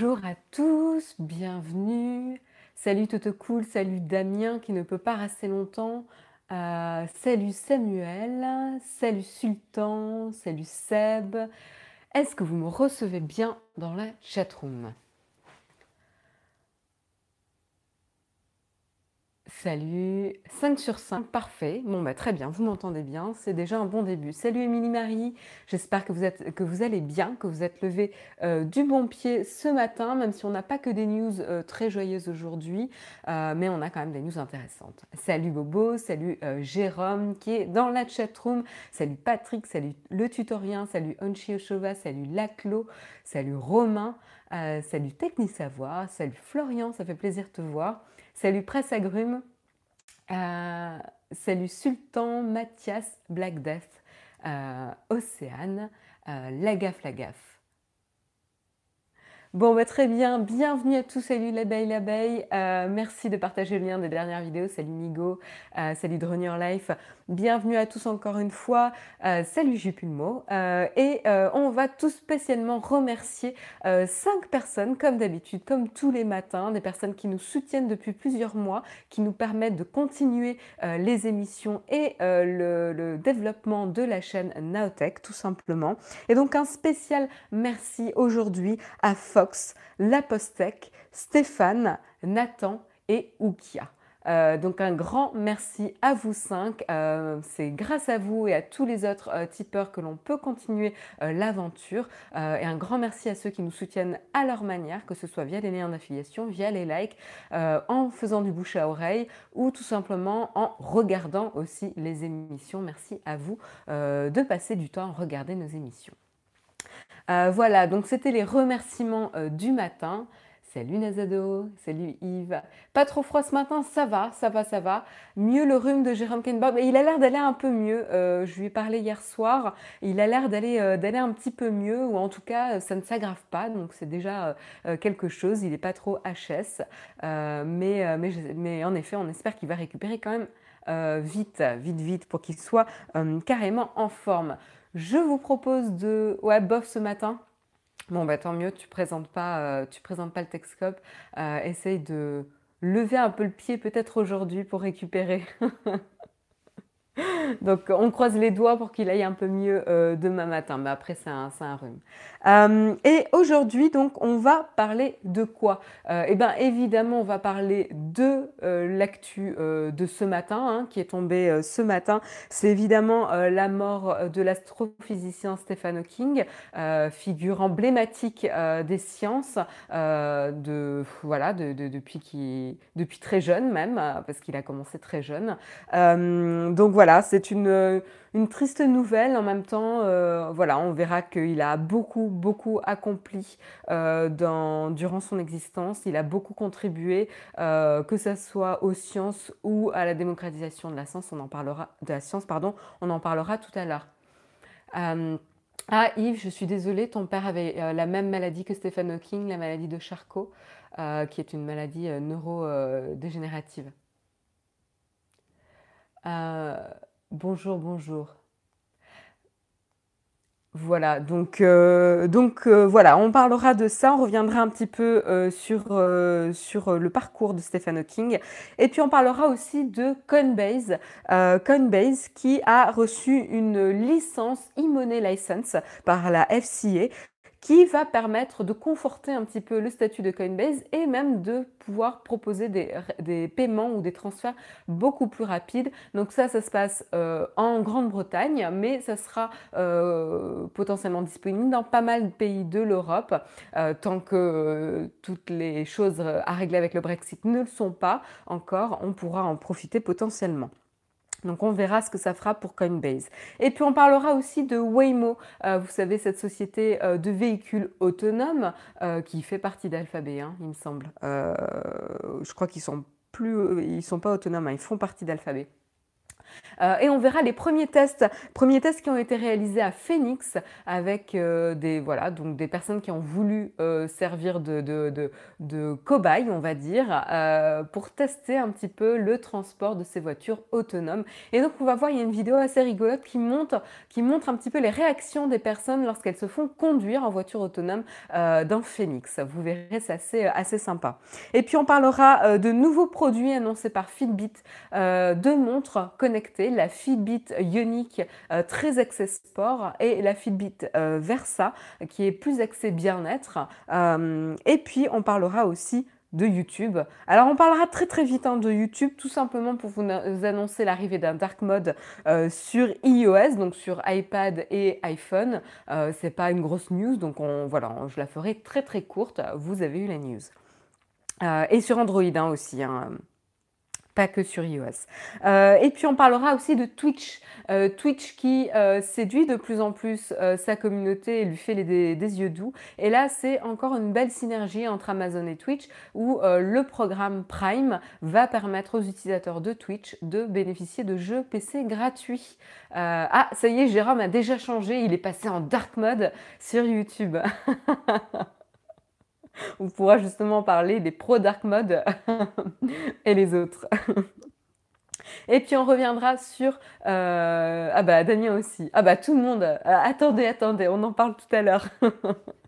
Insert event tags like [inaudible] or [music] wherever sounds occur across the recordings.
Bonjour à tous, bienvenue. Salut Toto Cool, salut Damien qui ne peut pas rester longtemps. Euh, salut Samuel, salut Sultan, salut Seb. Est-ce que vous me recevez bien dans la chatroom? Salut, 5 sur 5, parfait. Bon, bah, très bien, vous m'entendez bien, c'est déjà un bon début. Salut Émilie Marie, j'espère que, vous allez bien, que vous êtes levé euh, du bon pied ce matin, même si on n'a pas que des news euh, très joyeuses aujourd'hui, euh, mais on a quand même des news intéressantes. Salut Bobo, salut Jérôme qui est dans la chatroom, salut Patrick, salut le tutorien, salut Onchi Oshova, salut Laclo, salut Romain, salut Techni Savoir, salut Florian, ça fait plaisir de te voir. Salut Presse Agrume. Euh, salut Sultan, Mathias, Black Death, euh, Océane, euh, Lagaf Lagaf. Bon, bah, très bien, bienvenue à tous, salut l'abeille, l'abeille. Euh, merci de partager le lien des dernières vidéos. Salut Nigo, euh, salut Drone Life. Bienvenue à tous encore une fois. Euh, salut Jupulmo. et on va tout spécialement remercier cinq personnes, comme d'habitude, comme tous les matins, des personnes qui nous soutiennent depuis plusieurs mois, qui nous permettent de continuer les émissions et le, développement de la chaîne Naotech, tout simplement. Et donc un spécial merci aujourd'hui à Fox, Lapostec, Stéphane, Nathan et Oukia. Euh, donc un grand merci à vous cinq. Euh, c'est grâce à vous et à tous les autres euh, tipeurs que l'on peut continuer l'aventure. et un grand merci à ceux qui nous soutiennent à leur manière, que ce soit via les liens d'affiliation, via les likes, en faisant du bouche à oreille ou tout simplement en regardant aussi les émissions. Merci à vous de passer du temps à regarder nos émissions. Euh, voilà, donc c'était les remerciements euh, du matin. Salut Nazado, salut Yves. Pas trop froid ce matin, ça va, ça va, ça va. Mieux le rhume de Jérôme Kenbob. Il a l'air d'aller un peu mieux. Euh, je lui ai parlé hier soir. Il a l'air d'aller un petit peu mieux, ou en tout cas, ça ne s'aggrave pas. Donc c'est déjà quelque chose. Il n'est pas trop HS. mais, mais, en effet, on espère qu'il va récupérer quand même vite, vite, vite, pour qu'il soit carrément en forme. Je vous propose de... Ouais, bof ce matin. Bon, bah tant mieux, tu présentes pas, euh, tu présentes pas le Texcope. Euh, essaye de lever un peu le pied peut-être aujourd'hui pour récupérer. [laughs] [laughs] Donc on croise les doigts pour qu'il aille un peu mieux euh, demain matin. Mais après, c'est un, rhume. Euh, et aujourd'hui, donc, on va parler de quoi? Euh, Eh bien, évidemment, on va parler de l'actu de ce matin, hein, qui est tombé ce matin. C'est évidemment la mort de l'astrophysicien Stephen Hawking, figure emblématique des sciences, de, voilà, de, depuis, qui, depuis très jeune même, parce qu'il a commencé très jeune. donc voilà, c'est une, une, triste nouvelle. En même temps, euh, on verra qu'il a beaucoup, beaucoup accompli euh, durant son existence. Il a beaucoup contribué, euh, que ce soit aux sciences ou à la démocratisation de la science. On en parlera, de la science, pardon. On en parlera tout à l'heure. ah Yves, je suis désolée, ton père avait la même maladie que Stephen Hawking, la maladie de Charcot, qui est une maladie neurodégénérative. Euh, bonjour, bonjour. Voilà, donc, euh, donc euh, voilà, on parlera de ça, on reviendra un petit peu sur, le parcours de Stephen Hawking, et puis on parlera aussi de Coinbase, Coinbase qui a reçu une licence e-money license par la FCA qui va permettre de conforter un petit peu le statut de Coinbase et même de pouvoir proposer des, paiements ou des transferts beaucoup plus rapides. Donc ça, ça se passe euh, en Grande-Bretagne, mais ça sera euh, potentiellement disponible dans pas mal de pays de l'Europe, euh, tant que toutes les choses à régler avec le Brexit ne le sont pas encore, on pourra en profiter potentiellement. Donc on verra ce que ça fera pour Coinbase. Et puis on parlera aussi de Waymo, euh, vous savez cette société euh, de véhicules autonomes euh, qui fait partie d'Alphabet, hein, il me semble. je crois qu'ils sont plus, ils sont pas autonomes, hein, ils font partie d'Alphabet. Euh, et on verra les premiers tests, premiers tests qui ont été réalisés à Phoenix avec euh, des, voilà, donc des personnes qui ont voulu euh, servir de, de, cobayes, on va dire, pour tester un petit peu le transport de ces voitures autonomes. Et donc on va voir, il y a une vidéo assez rigolote qui montre, qui montre un petit peu les réactions des personnes lorsqu'elles se font conduire en voiture autonome dans Phoenix. Vous verrez, c'est assez sympa. Et puis on parlera de nouveaux produits annoncés par Fitbit, de montres connectées la Fitbit Ioniq euh, très axée sport et la Fitbit euh, Versa qui est plus axée bien-être. Euh, et puis on parlera aussi de YouTube. Alors on parlera très très vite hein, de YouTube, tout simplement pour vous annoncer l'arrivée d'un dark mode sur iOS, donc sur iPad et iPhone. C'est pas une grosse news, donc on, voilà, je la ferai très très courte. Vous avez eu la news. et sur Android hein, aussi. Hein pas que sur iOS. Euh, et puis on parlera aussi de Twitch. Euh, Twitch qui euh, séduit de plus en plus sa communauté et lui fait des, yeux doux. Et là, c'est encore une belle synergie entre Amazon et Twitch où le programme Prime va permettre aux utilisateurs de Twitch de bénéficier de jeux PC gratuits. ah, ça y est, Jérôme a déjà changé. Il est passé en dark mode sur YouTube. [laughs] on pourra justement parler des pro dark mode [laughs] et les autres. Et puis on reviendra sur... Euh, ah bah Damien aussi. Ah bah tout le monde. Euh, attendez, attendez, on en parle tout à l'heure. [laughs]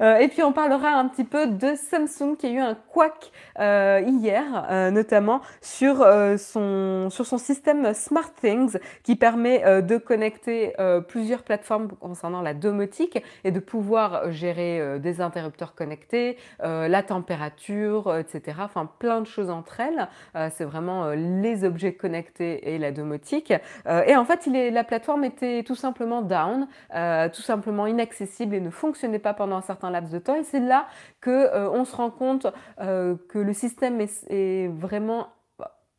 Euh, et puis on parlera un petit peu de Samsung qui a eu un couac euh, hier, euh, notamment sur, son, sur son système SmartThings qui permet de connecter plusieurs plateformes concernant la domotique et de pouvoir gérer des interrupteurs connectés, la température, etc. Enfin plein de choses entre elles. C'est vraiment les objets connectés et la domotique. et en fait, la plateforme était tout simplement down, tout simplement inaccessible et ne fonctionnait pas pendant certain laps de temps. Et c'est là que euh, on se rend compte euh, que le système est, vraiment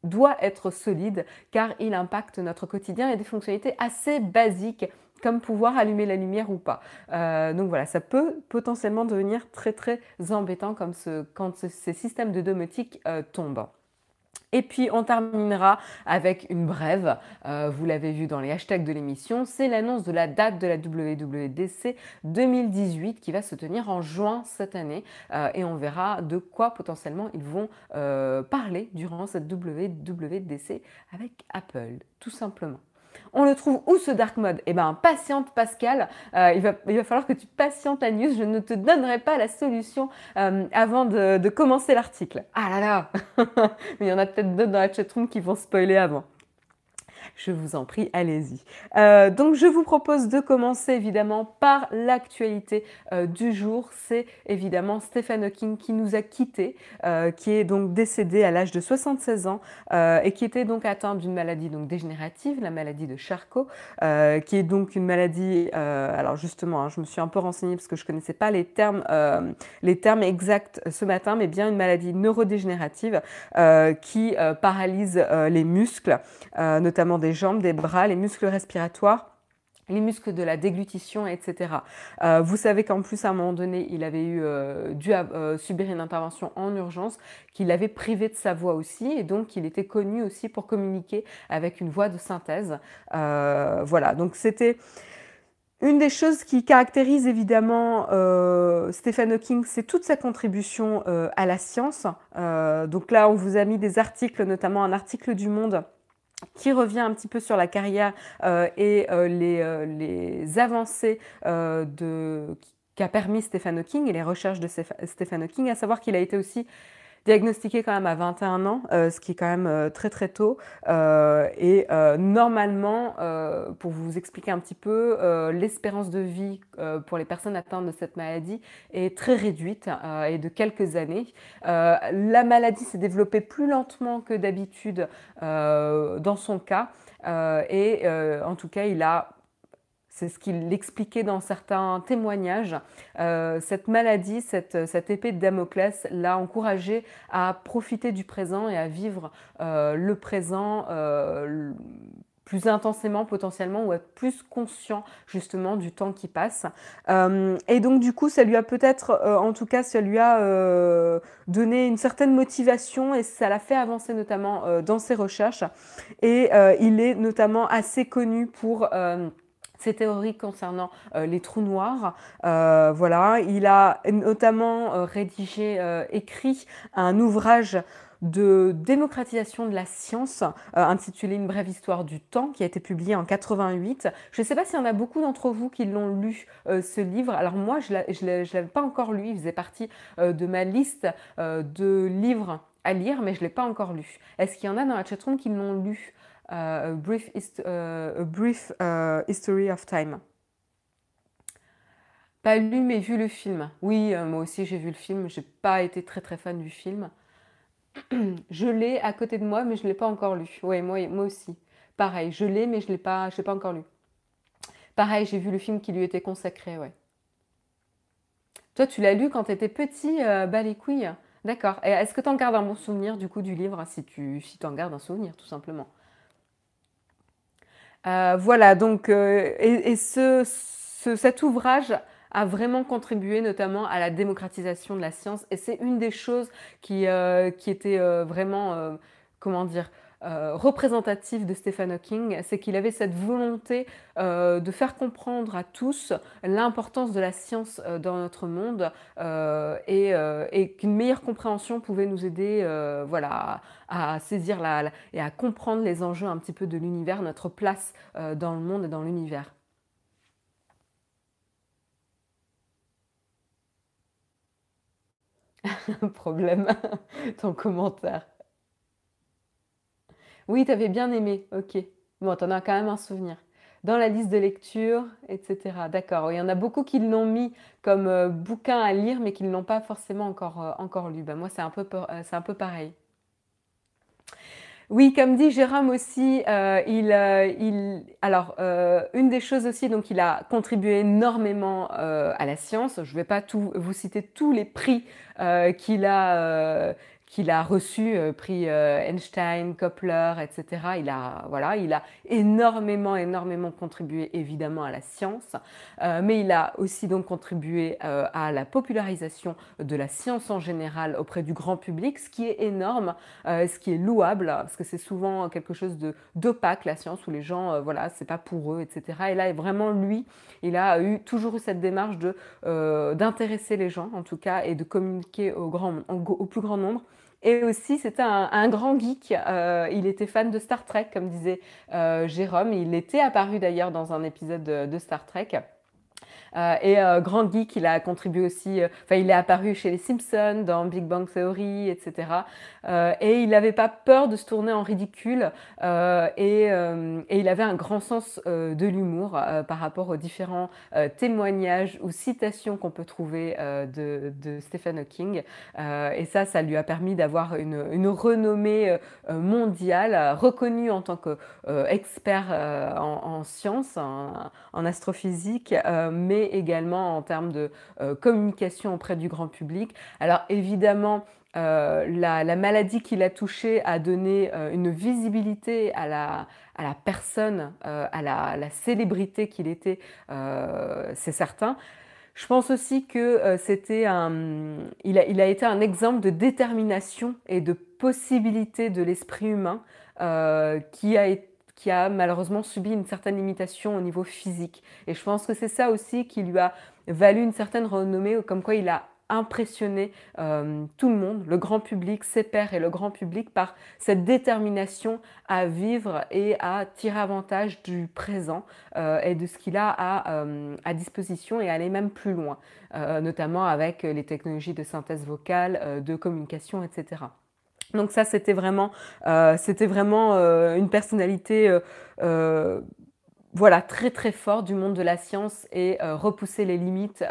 doit être solide car il impacte notre quotidien et des fonctionnalités assez basiques comme pouvoir allumer la lumière ou pas. Euh, donc voilà, ça peut potentiellement devenir très très embêtant comme ce, quand ces systèmes de domotique tombent. Et puis on terminera avec une brève, euh, vous l'avez vu dans les hashtags de l'émission, c'est l'annonce de la date de la WWDC 2018 qui va se tenir en juin cette année. Euh, et on verra de quoi potentiellement ils vont euh, parler durant cette WWDC avec Apple, tout simplement. On le trouve où ce dark mode? Eh bien, patiente Pascal, euh, il, va, falloir que tu patientes la news, je ne te donnerai pas la solution euh, avant de, de commencer l'article. Ah là là! [laughs] Mais il y en a peut-être d'autres dans la chatroom qui vont spoiler avant je vous en prie, allez-y. Euh, donc je vous propose de commencer évidemment par l'actualité euh, du jour. C'est évidemment Stephen Hawking qui nous a quittés, euh, qui est donc décédé à l'âge de 76 ans et qui était donc atteint d'une maladie donc dégénérative, la maladie de Charcot, qui est donc une maladie. alors justement, hein, je me suis un peu renseignée parce que je connaissais pas les termes, les termes exacts ce matin, mais bien une maladie neurodégénérative qui paralyse les muscles, notamment des jambes, des bras, les muscles respiratoires les muscles de la déglutition, etc. Euh, vous savez qu'en plus, à un moment donné, il avait eu, euh, dû euh, subir une intervention en urgence, qu'il avait privé de sa voix aussi, et donc il était connu aussi pour communiquer avec une voix de synthèse. voilà, donc c'était... Une des choses qui caractérise évidemment Stephen Hawking, c'est toute sa contribution à la science. donc là, on vous a mis des articles, notamment un article du Monde qui revient un petit peu sur la carrière euh, et euh, les, euh, les, avancées qu'a permis Stephen Hawking et les recherches de Stephen Hawking, à savoir qu'il a été aussi diagnostiqué quand même à 21 ans, euh, ce qui est quand même euh, très très tôt. Euh, et normalement, pour vous expliquer un petit peu, l'espérance de vie pour les personnes atteintes de cette maladie est très réduite et de quelques années. la maladie s'est développée plus lentement que d'habitude dans son cas. et en tout cas, il a c'est ce qu'il expliquait dans certains témoignages. Euh, cette maladie, cette, épée de Damoclès l'a encouragé à profiter du présent et à vivre euh, le présent euh, plus intensément potentiellement ou être plus conscient justement du temps qui passe. Et donc du coup, ça lui a peut-être, en tout cas, ça lui a donné une certaine motivation et ça l'a fait avancer notamment dans ses recherches. Et il est notamment assez connu pour ses théories concernant les trous noirs. voilà, il a notamment rédigé, écrit un ouvrage de démocratisation de la science, euh, intitulé Une brève histoire du temps, qui a été publié en 88. Je ne sais pas s'il y en a beaucoup d'entre vous qui l'ont lu, euh, ce livre. Alors moi, je ne l'avais pas encore lu, il faisait partie euh, de ma liste de livres à lire, mais je ne l'ai pas encore lu. Est-ce qu'il y en a dans la chatroom qui l'ont lu? A Brief, History of Time pas lu mais vu le film. Oui, moi aussi j'ai vu le film. J'ai pas été très très fan du film. [clears throat] je l'ai à côté de moi, mais je ne l'ai pas encore lu. Oui, moi, aussi. Pareil, je l'ai, mais je ne l'ai pas, encore lu. Pareil, j'ai vu le film qui lui était consacré. Toi, tu l'as lu quand tu étais petit, euh, bah les couilles. D'accord. Est-ce que tu en gardes un bon souvenir du coup du livre, si tu si en gardes un souvenir, tout simplement? Euh, Voilà, donc, euh, et, ce, cet ouvrage a vraiment contribué notamment à la démocratisation de la science. Et c'est une des choses qui, euh, qui était euh, vraiment, comment dire, représentative de Stephen Hawking, c'est qu'il avait cette volonté de faire comprendre à tous l'importance de la science dans notre monde et, et qu'une meilleure compréhension pouvait nous aider voilà, à, saisir la, et à comprendre les enjeux un petit peu de l'univers, notre place dans le monde et dans l'univers. [laughs] Problème, [laughs] ton commentaire. Oui, t'avais bien aimé, ok. Bon, t'en as quand même un souvenir. Dans la liste de lecture, etc. D'accord. Il y en a beaucoup qui l'ont mis comme euh, bouquin à lire, mais qui ne l'ont pas forcément encore, euh, encore lu. Ben, moi, c'est un, peu, euh, un peu pareil. Oui, comme dit Jérôme aussi, euh, il, alors une des choses aussi, donc il a contribué énormément à la science. Je ne vais pas tout, vous citer tous les prix qu'il a qu'il a reçu, euh, prix euh, Einstein, Kepler, etc. Il a, voilà, il a énormément, énormément contribué évidemment à la science, euh, mais il a aussi donc contribué à la popularisation de la science en général auprès du grand public, ce qui est énorme, ce qui est louable, parce que c'est souvent quelque chose de d'opaque la science où les gens, voilà, c'est pas pour eux, etc. Et là, vraiment lui, il a eu toujours eu cette démarche de d'intéresser les gens, en tout cas, et de communiquer au grand, au plus grand nombre. Et aussi, c'était un, grand geek. Euh, il était fan de Star Trek, comme disait euh, Jérôme. Il était apparu d'ailleurs dans un épisode de Star Trek. Euh, et euh, grand geek, il a contribué aussi, euh, enfin il est apparu chez les Simpsons, dans Big Bang Theory, etc. et il n'avait pas peur de se tourner en ridicule et, il avait un grand sens de l'humour par rapport aux différents témoignages ou citations qu'on peut trouver de, Stephen Hawking. et ça, ça lui a permis d'avoir une, renommée mondiale, reconnue en tant qu'expert en, sciences, en astrophysique, mais également en termes de euh, communication auprès du grand public. Alors évidemment, euh, la, maladie qui l'a touché a donné euh, une visibilité à la, à la personne, à la, célébrité qu'il était, c'est certain. Je pense aussi que c'était un, il a, il a, été un exemple de détermination et de possibilité de l'esprit humain qui a été qui a malheureusement subi une certaine limitation au niveau physique. Et je pense que c'est ça aussi qui lui a valu une certaine renommée, comme quoi il a impressionné euh, tout le monde, le grand public, ses pairs et le grand public par cette détermination à vivre et à tirer avantage du présent euh, et de ce qu'il a à, euh, à, disposition et aller même plus loin, notamment avec les technologies de synthèse vocale, de communication, etc. Donc ça, c'était vraiment, euh, euh, une personnalité euh, voilà, très très forte du monde de la science et repousser les limites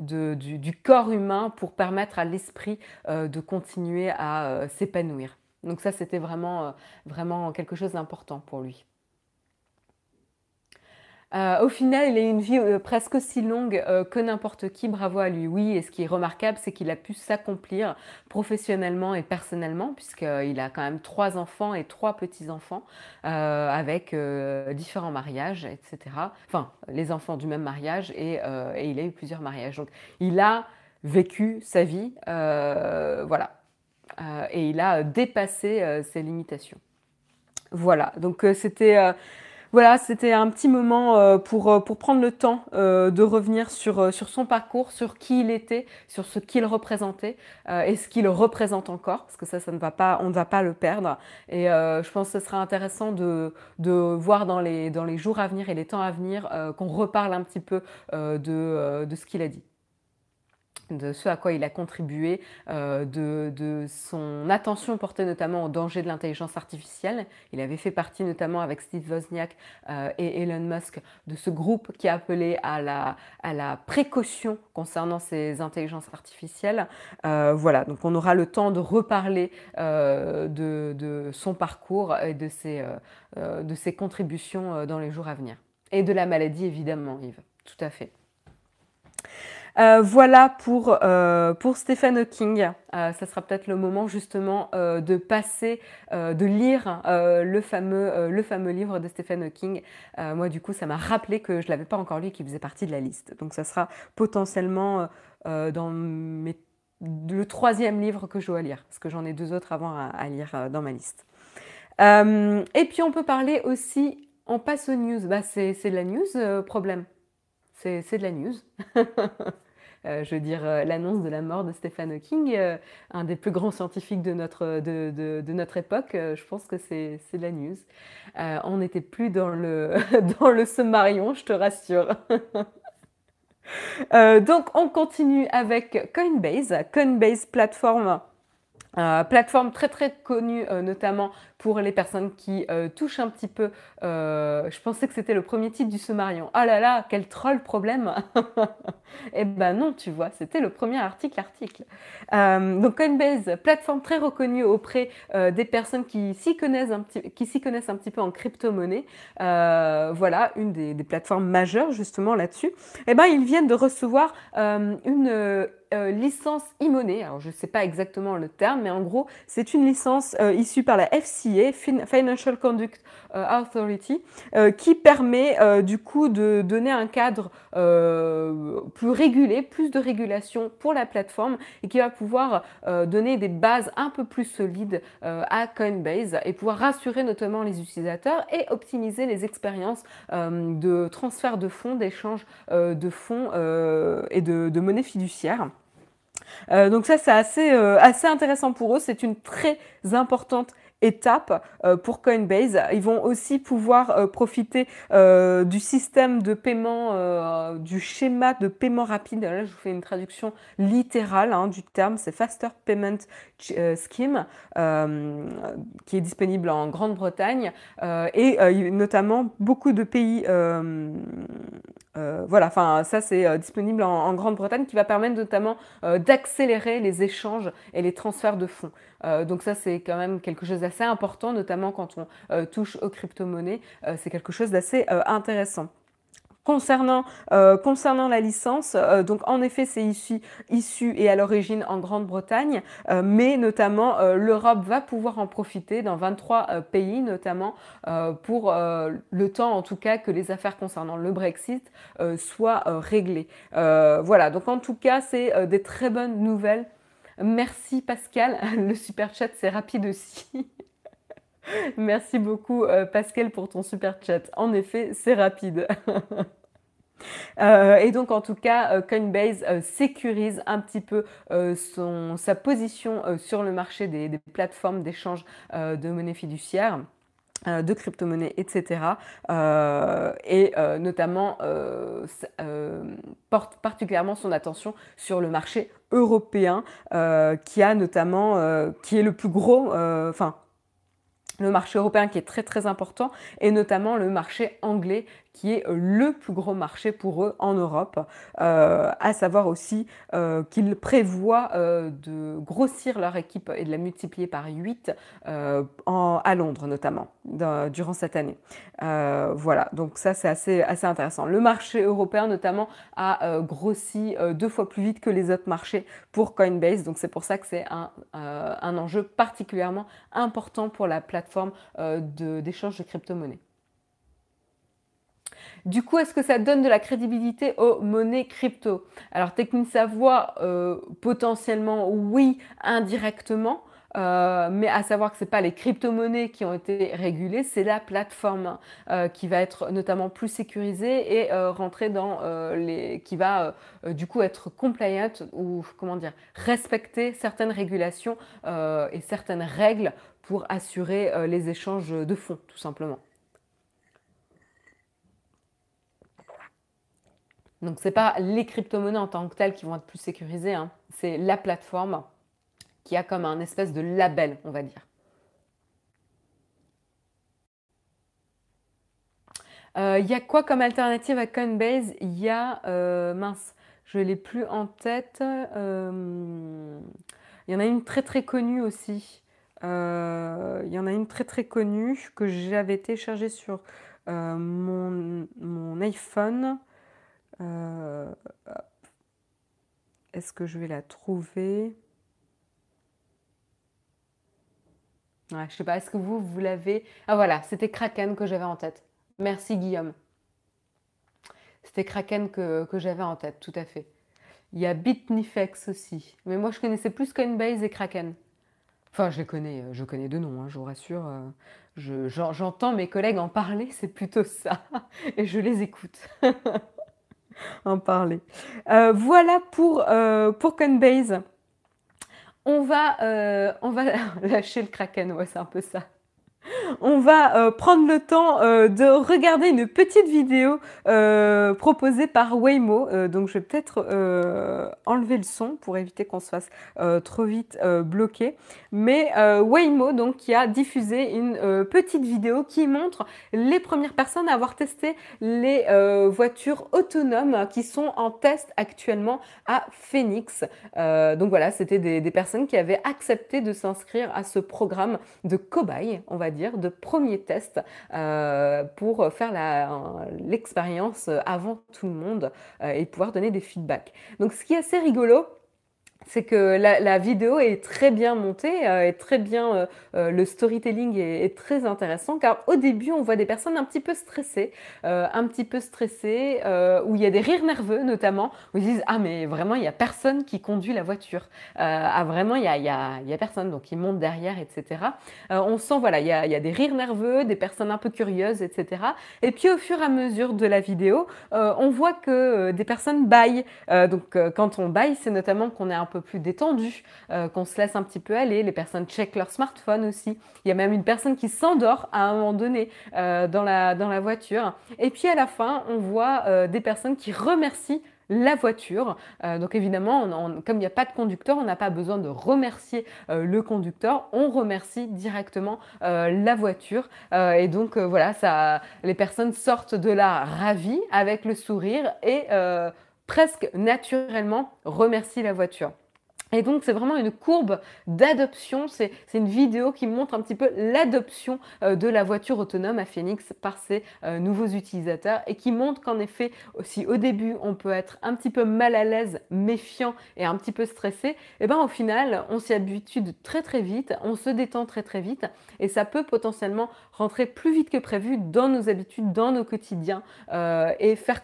du, corps humain pour permettre à l'esprit de continuer à s'épanouir. Donc ça, c'était vraiment quelque chose d'important pour lui. Au final, il a une vie presque aussi longue que n'importe qui, bravo à lui. Oui, et ce qui est remarquable, c'est qu'il a pu s'accomplir professionnellement et personnellement, puisqu'il a quand même trois enfants et trois petits-enfants, avec différents mariages, etc. Enfin, les enfants du même mariage, et, il a eu plusieurs mariages. Donc, il a vécu sa vie, voilà. et il a dépassé ses limitations. Voilà, donc c'était voilà, c'était un petit moment euh, pour, euh, pour prendre le temps euh, de revenir sur, sur son parcours, sur qui il était, sur ce qu'il représentait et ce qu'il représente encore, parce que ça, ça ne va pas, on ne va pas le perdre. Et je pense que ce sera intéressant de, de voir dans les, dans les jours à venir et les temps à venir qu'on reparle un petit peu de, de ce qu'il a dit de ce à quoi il a contribué, euh, de, son attention portée notamment au danger de l'intelligence artificielle. Il avait fait partie notamment avec Steve Wozniak euh, et Elon Musk de ce groupe qui appelait à à la précaution concernant ces intelligences artificielles. Euh, voilà, donc on aura le temps de reparler de, son parcours et de ses, de ses contributions dans les jours à venir. Et de la maladie évidemment, Yves, tout à fait. Euh, voilà pour, euh, pour Stephen Hawking. Euh, ça sera peut-être le moment justement de passer, de lire le, fameux, le fameux livre de Stephen Hawking. moi, du coup, ça m'a rappelé que je ne l'avais pas encore lu et qu'il faisait partie de la liste. Donc, ça sera potentiellement dans le troisième livre que je dois lire, parce que j'en ai deux autres avant à, lire dans ma liste. et puis, on peut parler aussi, on passe aux news. Bah, c'est de la news, problème. C'est de la news. [laughs] Euh, je veux dire, euh, l'annonce de la mort de Stephen Hawking, euh, un des plus grands scientifiques de notre, de, notre époque, je pense que c'est de la news. on n'était plus dans le, [laughs] dans le Sommarion, je te rassure. [laughs] donc, on continue avec Coinbase, Coinbase plateforme euh, plateforme très très connue euh, notamment pour les personnes qui euh, touchent un petit peu. je pensais que c'était le premier titre du Sommarion. Ah là là, quel troll problème [laughs] Eh ben non, tu vois, c'était le premier article article. donc Coinbase, plateforme très reconnue auprès des personnes qui s'y connaissent un petit, qui s'y connaissent un petit peu en crypto-monnaie. voilà, une des, des, plateformes majeures justement là-dessus. Eh ben ils viennent de recevoir une euh, licence e-money. Alors, je ne sais pas exactement le terme, mais en gros, c'est une licence euh, issue par la FCA, Financial Conduct euh, Authority, qui permet du coup de donner un cadre plus régulé, plus de régulation pour la plateforme et qui va pouvoir donner des bases un peu plus solides à Coinbase et pouvoir rassurer notamment les utilisateurs et optimiser les expériences de transfert de fonds, d'échange de fonds et de, de monnaie fiduciaire. Euh, donc ça, c'est euh, assez intéressant pour eux. C'est une très importante étape euh, pour Coinbase. Ils vont aussi pouvoir profiter du système de paiement, du schéma de paiement rapide. Là, je vous fais une traduction littérale hein, du terme. C'est Faster Payment Scheme, qui est disponible en Grande-Bretagne et notamment beaucoup de pays euh, voilà, enfin ça c'est euh, disponible en, Grande-Bretagne qui va permettre notamment euh, d'accélérer les échanges et les transferts de fonds. Donc ça c'est quand même quelque chose d'assez important, notamment quand on touche aux crypto-monnaies, c'est quelque chose d'assez intéressant. Concernant, euh, concernant la licence, euh, donc en effet c'est issu, issu et à l'origine en Grande-Bretagne, euh, mais notamment l'Europe va pouvoir en profiter dans 23 pays notamment pour le temps en tout cas que les affaires concernant le Brexit soient réglées. voilà, donc en tout cas c'est des très bonnes nouvelles. Merci Pascal, [laughs] le super chat c'est rapide aussi. [laughs] Merci beaucoup euh, Pascal pour ton super chat. En effet, c'est rapide. [laughs] Euh, et donc en tout cas, euh, Coinbase sécurise un petit peu sa position sur le marché des, plateformes d'échange de monnaie fiduciaire de crypto-monnaies, etc. et notamment porte particulièrement son attention sur le marché européen, qui a notamment, qui est le plus gros, enfin le marché européen qui est très très important et notamment le marché anglais qui est le plus gros marché pour eux en Europe. à savoir aussi qu'ils prévoient de grossir leur équipe et de la multiplier par 8 à Londres notamment durant cette année. voilà, donc ça c'est assez, intéressant. Le marché européen notamment a grossi deux fois plus vite que les autres marchés pour Coinbase, donc c'est pour ça que c'est un, enjeu particulièrement important pour la plateforme euh, d'échange de, crypto-monnaies. Du coup, est-ce que ça donne de la crédibilité aux monnaies crypto? Alors, Technique Savoir, euh, potentiellement oui, indirectement. Euh, mais à savoir que ce n'est pas les crypto-monnaies qui ont été régulées, c'est la plateforme euh, qui va être notamment plus sécurisée et rentrer dans les. qui va du coup être compliant ou comment dire, respecter certaines régulations et certaines règles pour assurer les échanges de fonds, tout simplement. Donc ce n'est pas les crypto-monnaies en tant que telles qui vont être plus sécurisées, hein. c'est la plateforme qui a comme un espèce de label, on va dire. Euh, il y a quoi comme alternative à Coinbase? Il y a, euh, mince, je ne l'ai plus en tête. Euh, il y en a une très très connue aussi. il y en a une très très connue que j'avais téléchargée sur mon, mon, iPhone. Est-ce que je vais la trouver? Ouais, je sais pas, est-ce que vous, vous l'avez? Ah voilà, c'était Kraken que j'avais en tête. Merci Guillaume. C'était Kraken que, j'avais en tête, tout à fait. Il y a Bitnifex aussi. Mais moi, je connaissais plus Coinbase et Kraken. Enfin, je les connais, euh, je connais de nom, hein, je vous rassure. Euh, j'entends mes collègues en parler, c'est plutôt ça. [laughs] Et je les écoute [laughs] [laughs] en parler. Euh, voilà pour, pour Coinbase. On va, euh, on va [laughs] lâcher le kraken, ouais, c'est un peu ça on va euh, prendre le temps euh, de regarder une petite vidéo euh, proposée par Waymo. donc je vais peut-être enlever le son pour éviter qu'on se fasse trop vite bloquer. Mais Waymo donc qui a diffusé une petite vidéo qui montre les premières personnes à avoir testé les voitures autonomes qui sont en test actuellement à Phoenix. donc voilà, c'était des, des personnes qui avaient accepté de s'inscrire à ce programme de cobaye, on va dire, de premiers tests euh, pour faire l'expérience avant tout le monde euh, et pouvoir donner des feedbacks. Donc ce qui est assez rigolo, c'est que la, vidéo est très bien montée, euh, très bien, euh, euh, le storytelling est, très intéressant, car au début, on voit des personnes un petit peu stressées, un petit peu stressées, où il y a des rires nerveux notamment, où ils disent Ah, mais vraiment, il n'y a personne qui conduit la voiture. ah, vraiment, il y a, y personne, donc ils montent derrière, etc. on sent, voilà, il y a, y a, des rires nerveux, des personnes un peu curieuses, etc. Et puis, au fur et à mesure de la vidéo, on voit que des personnes baillent. donc, quand on baille, c'est notamment qu'on est un plus détendu, euh, qu'on se laisse un petit peu aller. Les personnes checkent leur smartphone aussi. Il y a même une personne qui s'endort à un moment donné euh, dans, la, dans la voiture. Et puis à la fin, on voit euh, des personnes qui remercient la voiture. donc évidemment, comme il n'y a pas de conducteur, on n'a pas besoin de remercier le conducteur, on remercie directement la voiture. et donc voilà, ça, les personnes sortent de là ravies avec le sourire et presque naturellement remercient la voiture. Et donc, c'est vraiment une courbe d'adoption. C'est une vidéo qui montre un petit peu l'adoption euh, de la voiture autonome à Phoenix par ses euh, nouveaux utilisateurs et qui montre qu'en effet, aussi au début, on peut être un petit peu mal à l'aise, méfiant et un petit peu stressé. Et eh bien, au final, on s'y habitue très très vite, on se détend très très vite et ça peut potentiellement rentrer plus vite que prévu dans nos habitudes, dans nos quotidiens euh, et faire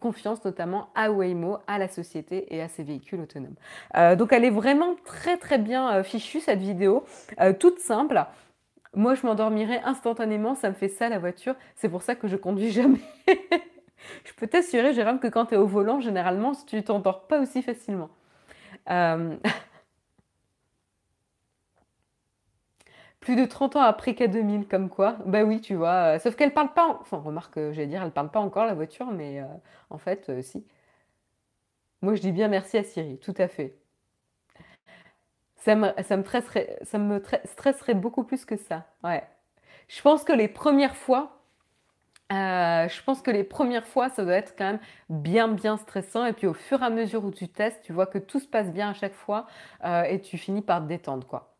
confiance notamment à Waymo, à la société et à ses véhicules autonomes. donc, elle vraiment très très bien euh, fichue cette vidéo, euh, toute simple. Moi, je m'endormirai instantanément, ça me fait ça la voiture. C'est pour ça que je conduis [laughs] jamais. je peux t'assurer, Jérôme, que quand tu es au volant, généralement, tu t'endors pas aussi facilement. Euh, plus de 30 ans après K2000, comme quoi. Bah oui, tu vois. sauf qu'elle parle pas. Enfin, remarque, j'allais dire, elle parle pas encore la voiture, mais en fait, si. Moi, je dis bien merci à Siri, tout à fait. Ça me, ça me, stresserait, beaucoup plus que ça. Ouais. Je pense que les premières fois, Euh, je pense que les premières fois, ça doit être quand même bien, bien stressant. Et puis au fur et à mesure où tu testes, tu vois que tout se passe bien à chaque fois euh, et tu finis par te détendre, quoi.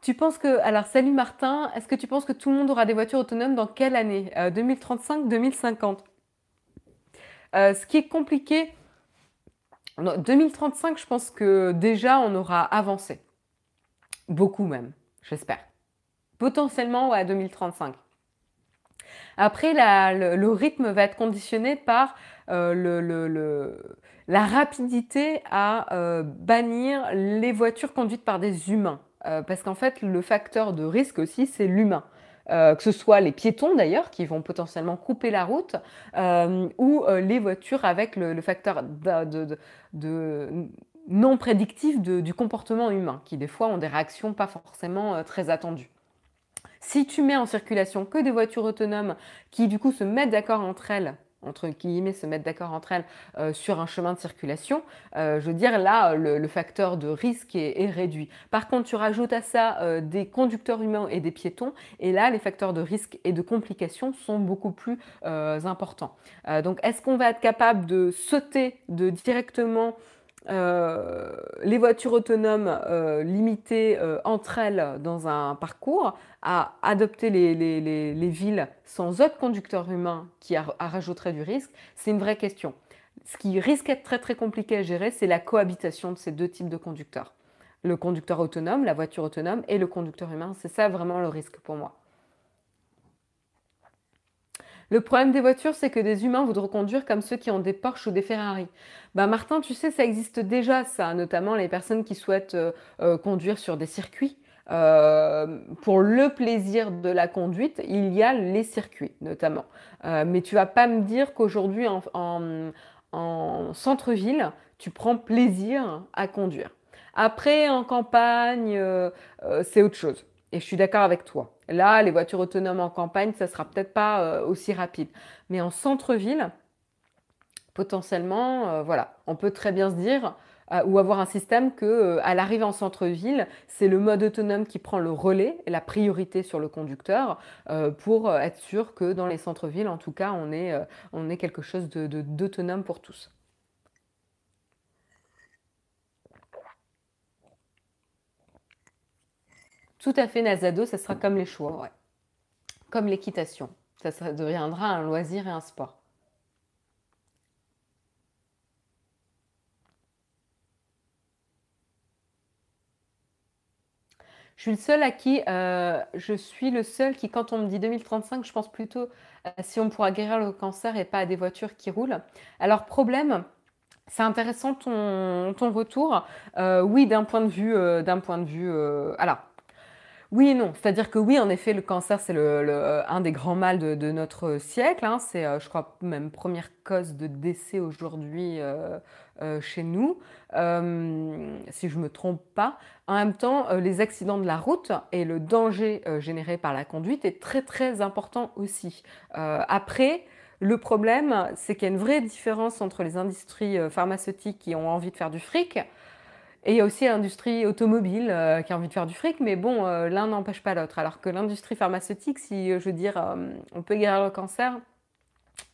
Tu penses que, alors salut Martin, est-ce que tu penses que tout le monde aura des voitures autonomes dans quelle année? 2035, 2050 Ce qui est compliqué, 2035, je pense que déjà on aura avancé. Beaucoup même, j'espère. Potentiellement à 2035. Après, le, rythme va être conditionné par euh, la rapidité à euh, bannir les voitures conduites par des humains. Euh, parce qu'en fait, le facteur de risque aussi, c'est l'humain. Que ce soit les piétons d'ailleurs qui vont potentiellement couper la route ou les voitures avec le, facteur de, non prédictif du comportement humain qui des fois ont des réactions pas forcément très attendues. Si tu mets en circulation que des voitures autonomes qui du coup se mettent d'accord entre elles, entre guillemets, se mettre d'accord entre elles euh, sur un chemin de circulation, euh, je veux dire, là, le, facteur de risque est, réduit. Par contre, tu rajoutes à ça euh, des conducteurs humains et des piétons, et là, les facteurs de risque et de complications sont beaucoup plus importants. donc, est-ce qu'on va être capable de sauter de directement les voitures autonomes euh, limitées euh, entre elles dans un parcours, à adopter les, villes sans autre conducteur humain qui rajouterait du risque, c'est une vraie question. Ce qui risque d'être très très compliqué à gérer, c'est la cohabitation de ces deux types de conducteurs. Le conducteur autonome, la voiture autonome et le conducteur humain, c'est ça vraiment le risque pour moi. Le problème des voitures, c'est que des humains voudront conduire comme ceux qui ont des Porsche ou des Ferrari. Bah Martin, tu sais, ça existe déjà, ça, notamment les personnes qui souhaitent euh, euh, conduire sur des circuits. Euh, pour le plaisir de la conduite, il y a les circuits notamment. mais tu vas pas me dire qu'aujourd'hui en centre-ville, tu prends plaisir à conduire. Après, en campagne, c'est autre chose. Et je suis d'accord avec toi. Là, les voitures autonomes en campagne, ça sera peut-être pas euh, aussi rapide. Mais en centre-ville, potentiellement, euh, voilà, on peut très bien se dire euh, ou avoir un système que à l'arrivée en centre-ville, c'est le mode autonome qui prend le relais et la priorité sur le conducteur pour être sûr que dans les centres-villes, en tout cas, on est, quelque chose d'autonome de, pour tous. Tout à fait, Nazado, ça sera comme les choix, comme l'équitation. Ça, deviendra un loisir et un sport. Je suis le seul à qui, euh, je suis le seul qui, quand on me dit 2035, je pense plutôt à si on pourra guérir le cancer et pas à des voitures qui roulent. Alors, problème, c'est intéressant ton, retour. Euh, oui, d'un point de vue, euh, d'un point de vue, oui et non. C'est-à-dire que oui, en effet, le cancer, c'est le, un des grands mâles de, notre siècle. Hein. C'est, euh, je crois, même première cause de décès aujourd'hui euh, euh, chez nous, si je ne me trompe pas. En même temps, les accidents de la route et le danger généré par la conduite est très très important aussi. après, le problème, c'est qu'il y a une vraie différence entre les industries pharmaceutiques qui ont envie de faire du fric et il y a aussi l'industrie automobile euh, qui a envie de faire du fric, mais bon, euh, l'un n'empêche pas l'autre. Alors que l'industrie pharmaceutique, si euh, je veux dire, on peut guérir le cancer,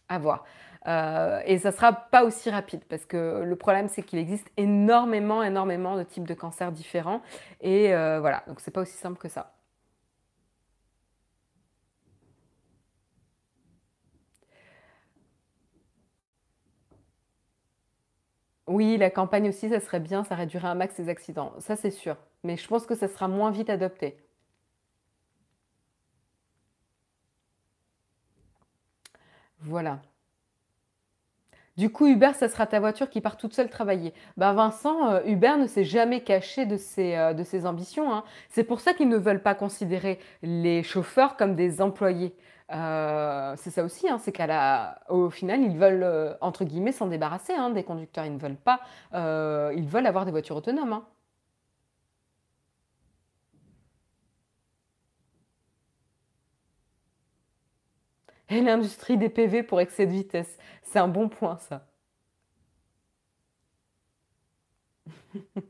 à voir. et ça sera pas aussi rapide parce que le problème, c'est qu'il existe énormément, énormément de types de cancers différents. Et voilà, donc c'est pas aussi simple que ça. Oui, la campagne aussi, ça serait bien, ça réduirait un max les accidents. Ça, c'est sûr. Mais je pense que ça sera moins vite adopté. Voilà. Du coup, Uber, ça sera ta voiture qui part toute seule travailler. Ben Vincent, euh, Uber ne s'est jamais caché de ses, euh, ambitions. hein. C'est pour ça qu'ils ne veulent pas considérer les chauffeurs comme des employés. Euh, c'est ça aussi, hein, c'est qu'au final, ils veulent, euh, entre guillemets, s'en débarrasser hein, des conducteurs. Ils ne veulent pas, euh, ils veulent avoir des voitures autonomes. Hein. Et l'industrie des PV pour excès de vitesse, c'est un bon point, ça. [laughs]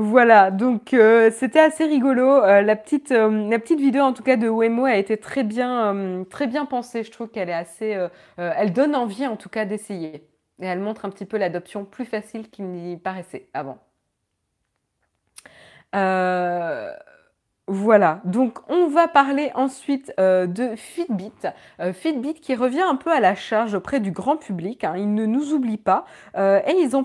Voilà, donc c'était assez rigolo. la petite, la petite vidéo en tout cas de Wemo a été très bien, très bien pensée. Je trouve qu'elle est assez, elle donne envie en tout cas d'essayer. Et elle montre un petit peu l'adoption plus facile qu'il n'y paraissait avant. Euh, voilà, donc on va parler ensuite euh, de Fitbit. Euh, Fitbit qui revient un peu à la charge auprès du grand public, hein. ils ne nous oublient pas, et ils ont,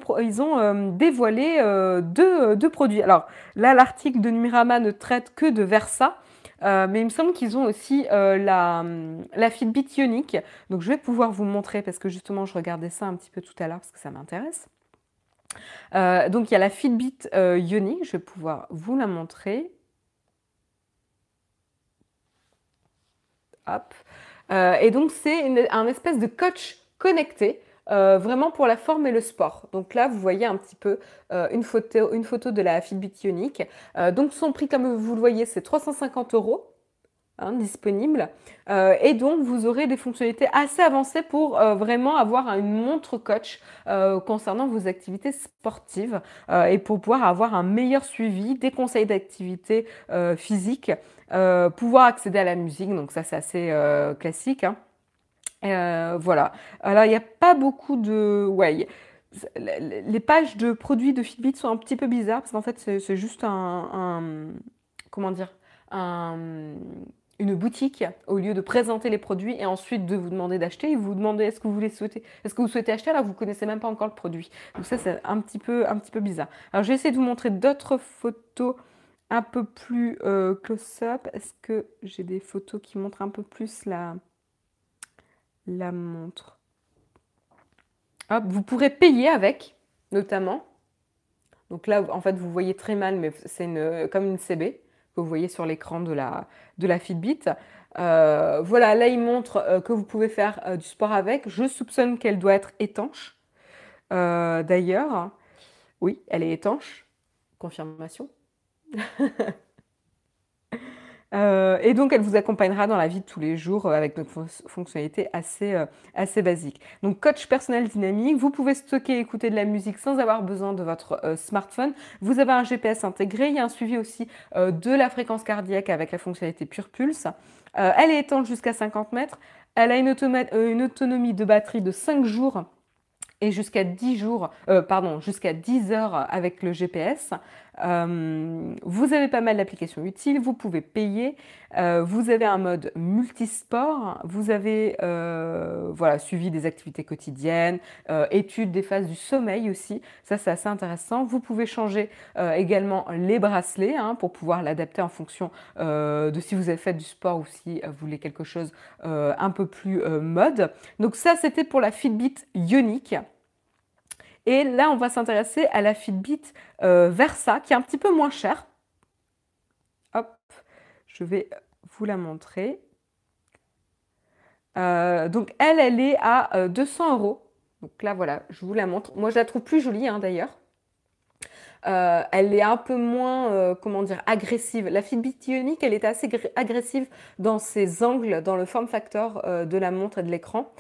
dévoilé deux, produits. Alors là, l'article de Numirama ne traite que de Versa, mais il me semble qu'ils ont aussi la, la, Fitbit Ionic. Donc je vais pouvoir vous montrer parce que justement je regardais ça un petit peu tout à l'heure parce que ça m'intéresse. Euh, donc il y a la Fitbit euh, Ionic, je vais pouvoir vous la montrer. Euh, et donc c'est un espèce de coach connecté, vraiment pour la forme et le sport. Donc là, vous voyez un petit peu une, photo, une photo de la Fitbit Ionic. donc son prix, comme vous le voyez, c'est 350 euros. Hein, disponible. Euh, et donc, vous aurez des fonctionnalités assez avancées pour euh, vraiment avoir une montre coach euh, concernant vos activités sportives et pour pouvoir avoir un meilleur suivi des conseils d'activité physique, pouvoir accéder à la musique. Donc ça, c'est assez classique. Hein. voilà. Alors, il n'y a pas beaucoup de... Les pages de produits de Fitbit sont un petit peu bizarres parce qu'en fait, c'est juste un. Comment dire un une boutique au lieu de présenter les produits et ensuite de vous demander d'acheter, vous demandez est-ce que vous voulez souhaiter, est-ce que vous souhaitez acheter? Alors vous connaissez même pas encore le produit. Donc ça c'est un petit peu un petit peu bizarre. Alors je vais essayer de vous montrer d'autres photos un peu plus euh, close-up. Est-ce que j'ai des photos qui montrent un peu plus la montre? Hop, vous pourrez payer avec notamment. Donc là en fait vous voyez très mal mais c'est comme une CB que vous voyez sur l'écran de la, de Fitbit. Euh, voilà, là il montre euh, que vous pouvez faire du sport avec. Je soupçonne qu'elle doit être étanche. D'ailleurs, oui, elle est étanche. Confirmation. [laughs] Euh, et donc, elle vous accompagnera dans la vie de tous les jours euh, avec notre fonctionnalité assez, euh, assez basique. Donc, coach personnel dynamique, vous pouvez stocker et écouter de la musique sans avoir besoin de votre smartphone. Vous avez un GPS intégré, il y a un suivi aussi de la fréquence cardiaque avec la fonctionnalité Pure Pulse. elle est étanche jusqu'à 50 mètres. Elle a une, une autonomie de batterie de 5 jours et jusqu'à 10 jours, euh, pardon, jusqu'à 10 heures avec le GPS. Euh, vous avez pas mal d'applications utiles, vous pouvez payer, euh, vous avez un mode multisport, vous avez voilà, suivi des activités quotidiennes, études des phases du sommeil aussi, ça c'est assez intéressant. Vous pouvez changer également les bracelets hein, pour pouvoir l'adapter en fonction de si vous avez fait du sport ou si vous voulez quelque chose un peu plus mode. Donc ça c'était pour la Fitbit Ionic. Et là, on va s'intéresser à la Fitbit euh, Versa, qui est un petit peu moins chère. Hop, je vais vous la montrer. Euh, donc elle, elle est à 200 euh, euros. Donc là, voilà, je vous la montre. Moi, je la trouve plus jolie, hein, d'ailleurs. elle est un peu moins, comment dire, agressive. La Fitbit Ionic, elle était assez agressive dans ses angles, dans le form factor de la montre et de l'écran.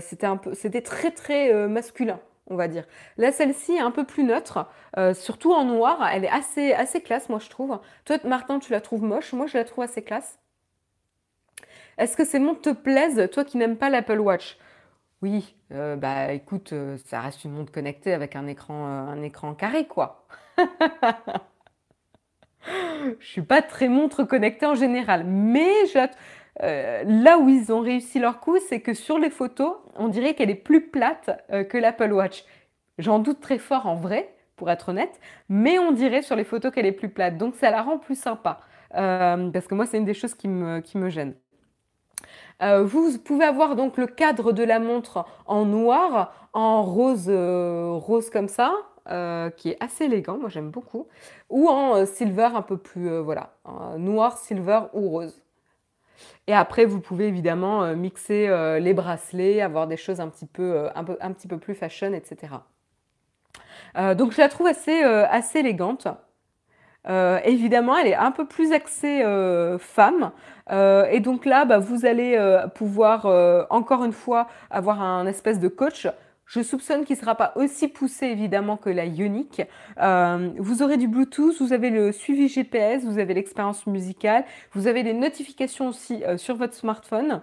c'était un peu, c'était très très masculin on va dire. Là, celle-ci est un peu plus neutre, euh, surtout en noir. Elle est assez, assez classe, moi, je trouve. Toi, Martin, tu la trouves moche. Moi, je la trouve assez classe. Est-ce que ces montres te plaisent, toi qui n'aimes pas l'Apple Watch? Oui, euh, bah écoute, euh, ça reste une montre connectée avec un écran, un écran carré, quoi. [laughs] je suis pas très montre connectée en général, mais je euh, là où ils ont réussi leur coup, c'est que sur les photos, on dirait qu'elle est plus plate euh, que l'Apple Watch. J'en doute très fort en vrai, pour être honnête, mais on dirait sur les photos qu'elle est plus plate. Donc ça la rend plus sympa. Euh, parce que moi, c'est une des choses qui me, qui me gêne. vous pouvez avoir donc le cadre de la montre en noir, en rose, rose comme ça, qui est assez élégant, moi j'aime beaucoup, ou en silver un peu plus, voilà, noir, silver ou rose. Et après, vous pouvez évidemment euh, mixer euh, les bracelets, avoir des choses un petit peu, euh, plus fashion, etc. donc je la trouve assez, assez élégante. évidemment, elle est un peu plus axée femme. et donc là, bah, vous allez pouvoir, encore une fois, avoir un espèce de coach Je soupçonne qu'il ne sera pas aussi poussé évidemment que la Ioniq. Euh, vous aurez du Bluetooth, vous avez le suivi GPS, vous avez l'expérience musicale, vous avez des notifications aussi euh, sur votre smartphone.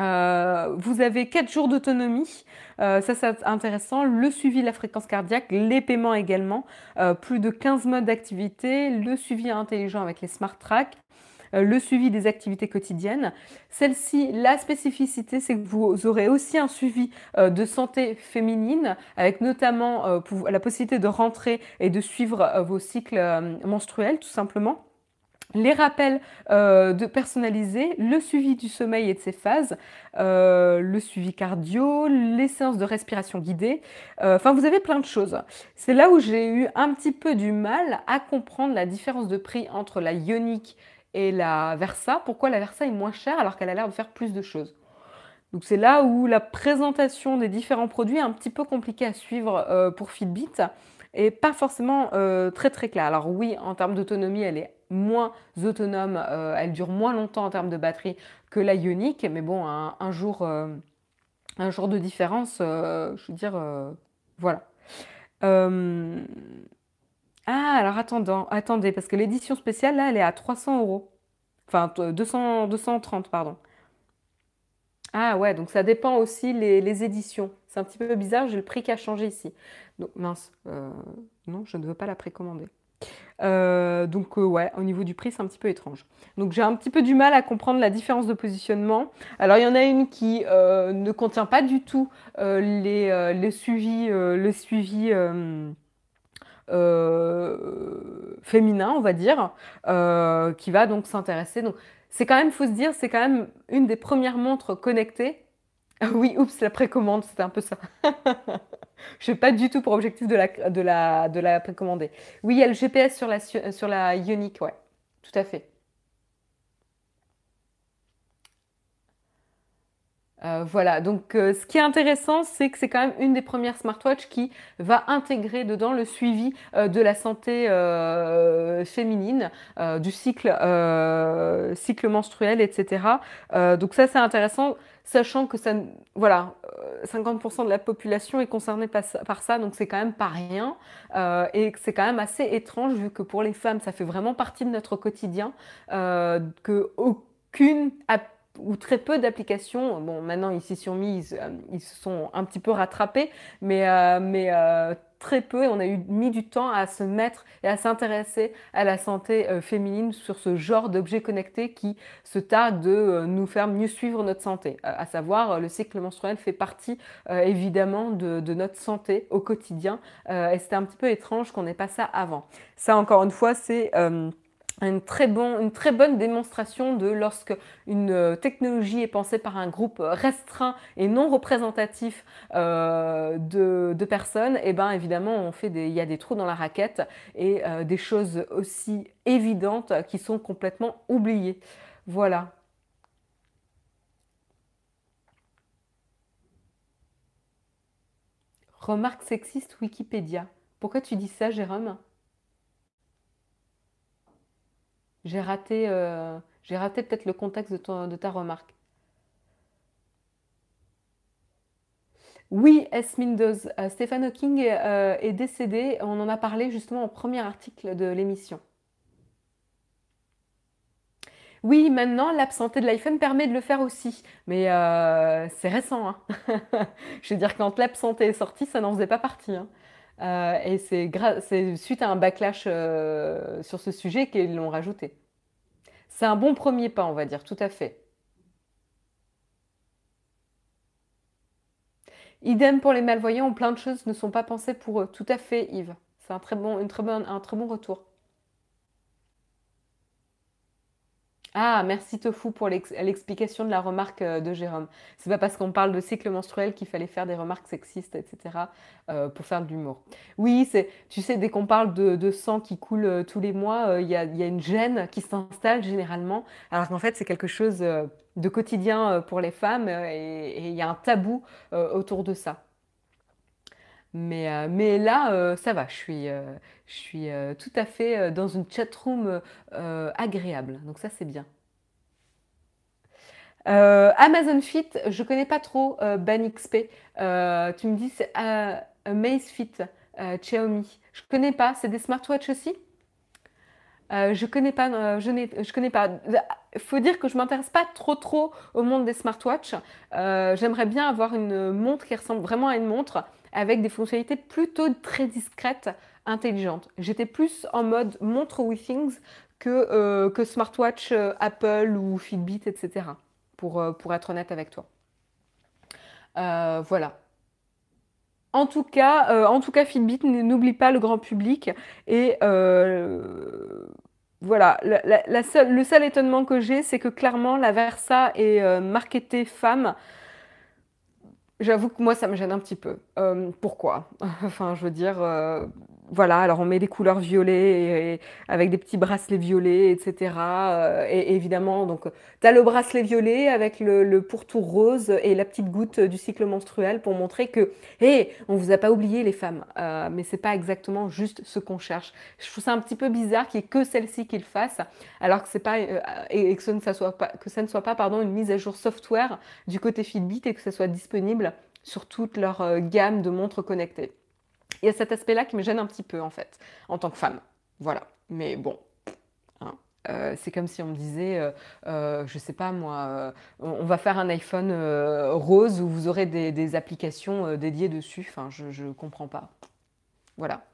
Euh, vous avez 4 jours d'autonomie, ça c'est intéressant, le suivi de la fréquence cardiaque, les paiements également, plus de 15 modes d'activité, le suivi intelligent avec les smart tracks, le suivi des activités quotidiennes. Celle-ci, la spécificité, c'est que vous aurez aussi un suivi euh, de santé féminine, avec notamment euh, la possibilité de rentrer et de suivre vos cycles menstruels, tout simplement les rappels de personnaliser, le suivi du sommeil et de ses phases, le suivi cardio, les séances de respiration guidée. Enfin, vous avez plein de choses. C'est là où j'ai eu un petit peu du mal à comprendre la différence de prix entre la Ioniq et la Versa. Pourquoi la Versa est moins chère alors qu'elle a l'air de faire plus de choses? Donc c'est là où la présentation des différents produits est un petit peu compliquée à suivre euh, pour Fitbit et pas forcément euh, très très clair. Alors oui, en termes d'autonomie, elle est moins autonome, euh, elle dure moins longtemps en termes de batterie que la Ioniq, mais bon, un, jour, un jour de différence, je veux dire, voilà. Ah, alors attendant, attendez, parce que l'édition spéciale, là, elle est à 300 euros. Enfin, 200, 230, pardon. Ah ouais, donc ça dépend aussi les, éditions. C'est un petit peu bizarre, j'ai le prix qui a changé ici. Donc mince, euh, non, je ne veux pas la précommander. Euh, donc euh, ouais, au niveau du prix, c'est un petit peu étrange. Donc j'ai un petit peu du mal à comprendre la différence de positionnement. Alors il y en a une qui ne contient pas du tout le suivi euh, féminin, on va dire, euh, qui va donc s'intéresser. Donc, c'est quand même, faut se dire, c'est quand même une des premières montres connectées. oui, oups, la précommande, c'était un peu ça. [laughs] Je n'ai pas du tout pour objectif de la, de la, de la précommander. Oui, il y a le GPS sur la, sur la Ioniq, ouais, tout à fait. Euh, voilà, donc euh, ce qui est intéressant, c'est que c'est quand même une des premières smartwatches qui va intégrer dedans le suivi euh, de la santé féminine, du cycle, cycle menstruel, etc. donc ça, c'est intéressant, sachant que ça, voilà, 50% de la population est concernée par, ça, donc c'est quand même pas rien. et c'est quand même assez étrange, vu que pour les femmes, ça fait vraiment partie de notre quotidien, que aucune ou très peu d'applications. Bon, maintenant, ici sur Mi, ils, se sont un petit peu rattrapés, mais, euh, mais euh, très peu. Et on a eu mis du temps à se mettre et à s'intéresser à la santé euh, féminine sur ce genre d'objet connecté qui se tarde de nous faire mieux suivre notre santé. à savoir, le cycle menstruel fait partie évidemment de, de, notre santé au quotidien. et c'était un petit peu étrange qu'on n'ait pas ça avant. Ça, encore une fois, c'est une très, bonne démonstration de lorsque une euh, technologie est pensée par un groupe restreint et non représentatif euh, de, personnes, et eh ben évidemment il y a des trous dans la raquette et euh, des choses aussi évidentes qui sont complètement oubliées. Voilà. Remarque sexiste Wikipédia. Pourquoi tu dis ça, Jérôme? J'ai raté, euh, raté peut-être le contexte de, ta remarque. Oui, S. Mindos, euh, Stephen Hawking euh, est décédé. On en a parlé justement au premier article de l'émission. Oui, maintenant, l'app santé de l'iPhone permet de le faire aussi. Mais c'est récent. Hein. [laughs] Je veux dire, quand l'app santé est sortie, ça n'en faisait pas partie. Hein. Euh, et c'est suite à un backlash euh, sur ce sujet qu'ils l'ont rajouté. C'est un bon premier pas, on va dire, tout à fait. Idem pour les malvoyants, plein de choses ne sont pas pensées pour eux. Tout à fait, Yves. C'est un très bon, une très un très bon retour. Ah, merci Tofu pour l'explication de la remarque euh, de Jérôme. C'est pas parce qu'on parle de cycle menstruel qu'il fallait faire des remarques sexistes, etc. Euh, pour faire de l'humour. Oui, c'est, tu sais, dès qu'on parle de, sang qui coule euh, tous les mois, il y, a, une gêne qui s'installe généralement, alors qu'en fait c'est quelque chose de quotidien pour les femmes et il y a un tabou autour de ça. Mais, mais là, ça va, je suis, suis tout à fait dans une chatroom agréable. Donc ça, c'est bien. Amazon Fit, je connais pas trop Ben XP. tu me dis c'est Amazfit, Xiaomi. Je connais pas. C'est des smartwatches aussi? Euh, je connais pas, euh, je, je connais pas. Faut dire que je m'intéresse pas trop trop au monde des smartwatches. Euh, j'aimerais bien avoir une montre qui ressemble vraiment à une montre avec des fonctionnalités plutôt très discrètes, intelligentes. J'étais plus en mode montre WeThings que, que smartwatch Apple ou Fitbit, etc. Pour, pour être honnête avec toi. voilà. En tout cas, euh, en tout cas Fitbit n'oublie pas le grand public. Et euh, voilà, le seul étonnement que j'ai, c'est que clairement, la Versa est euh, marketée femme. J'avoue que moi, ça me gêne un petit peu. pourquoi? [laughs] Enfin, je veux dire, voilà, alors on met des couleurs violets avec des petits bracelets violets, etc. Euh, et, évidemment, donc tu as le bracelet violet avec le, pourtour rose et la petite goutte du cycle menstruel pour montrer que, hé, on vous a pas oublié les femmes. Euh, mais c'est pas exactement juste ce qu'on cherche. Je trouve ça un petit peu bizarre qu'il n'y ait que celle-ci qui le fasse, alors que c'est pas euh, et, que, ça ne soit pas, que ça ne soit pas pardon, une mise à jour software du côté Fitbit et que ça soit disponible sur toute leur gamme de montres connectées. Il y a cet aspect-là qui me gêne un petit peu, en fait, en tant que femme. Voilà. Mais bon, hein, euh, c'est comme si on me disait, euh, euh, je sais pas moi, on va faire un iPhone rose où vous aurez des, applications dédiées dessus. Enfin, je ne comprends pas. Voilà.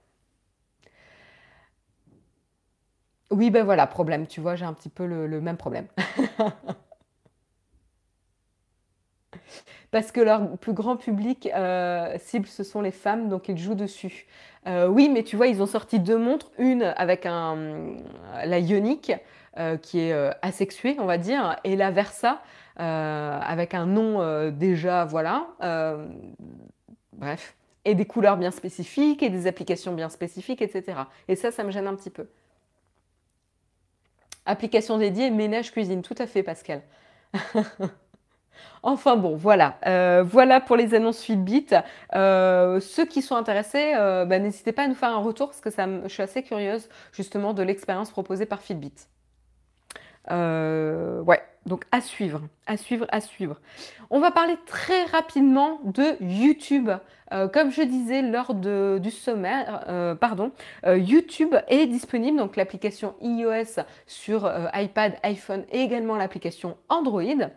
Oui, ben voilà, problème. Tu vois, j'ai un petit peu le même problème. [laughs] parce que leur plus grand public euh, cible, ce sont les femmes, donc ils jouent dessus. Euh, oui, mais tu vois, ils ont sorti deux montres, une avec un, la Ioniq, euh, qui est asexuée, on va dire, et la Versa, avec un nom déjà, voilà. bref. Et des couleurs bien spécifiques, et des applications bien spécifiques, etc. Et ça, ça me gêne un petit peu. Application dédiée, ménage, cuisine, tout à fait, Pascal. [laughs] Enfin bon, voilà. Euh, voilà pour les annonces Fitbit. Euh, ceux qui sont intéressés, euh, bah, n'hésitez pas à nous faire un retour parce que je suis assez curieuse justement de l'expérience proposée par Fitbit. ouais, donc à suivre, à suivre, à suivre. On va parler très rapidement de YouTube. comme je disais lors du sommaire, pardon, YouTube est disponible, donc l'application iOS sur iPad, iPhone et également l'application Android.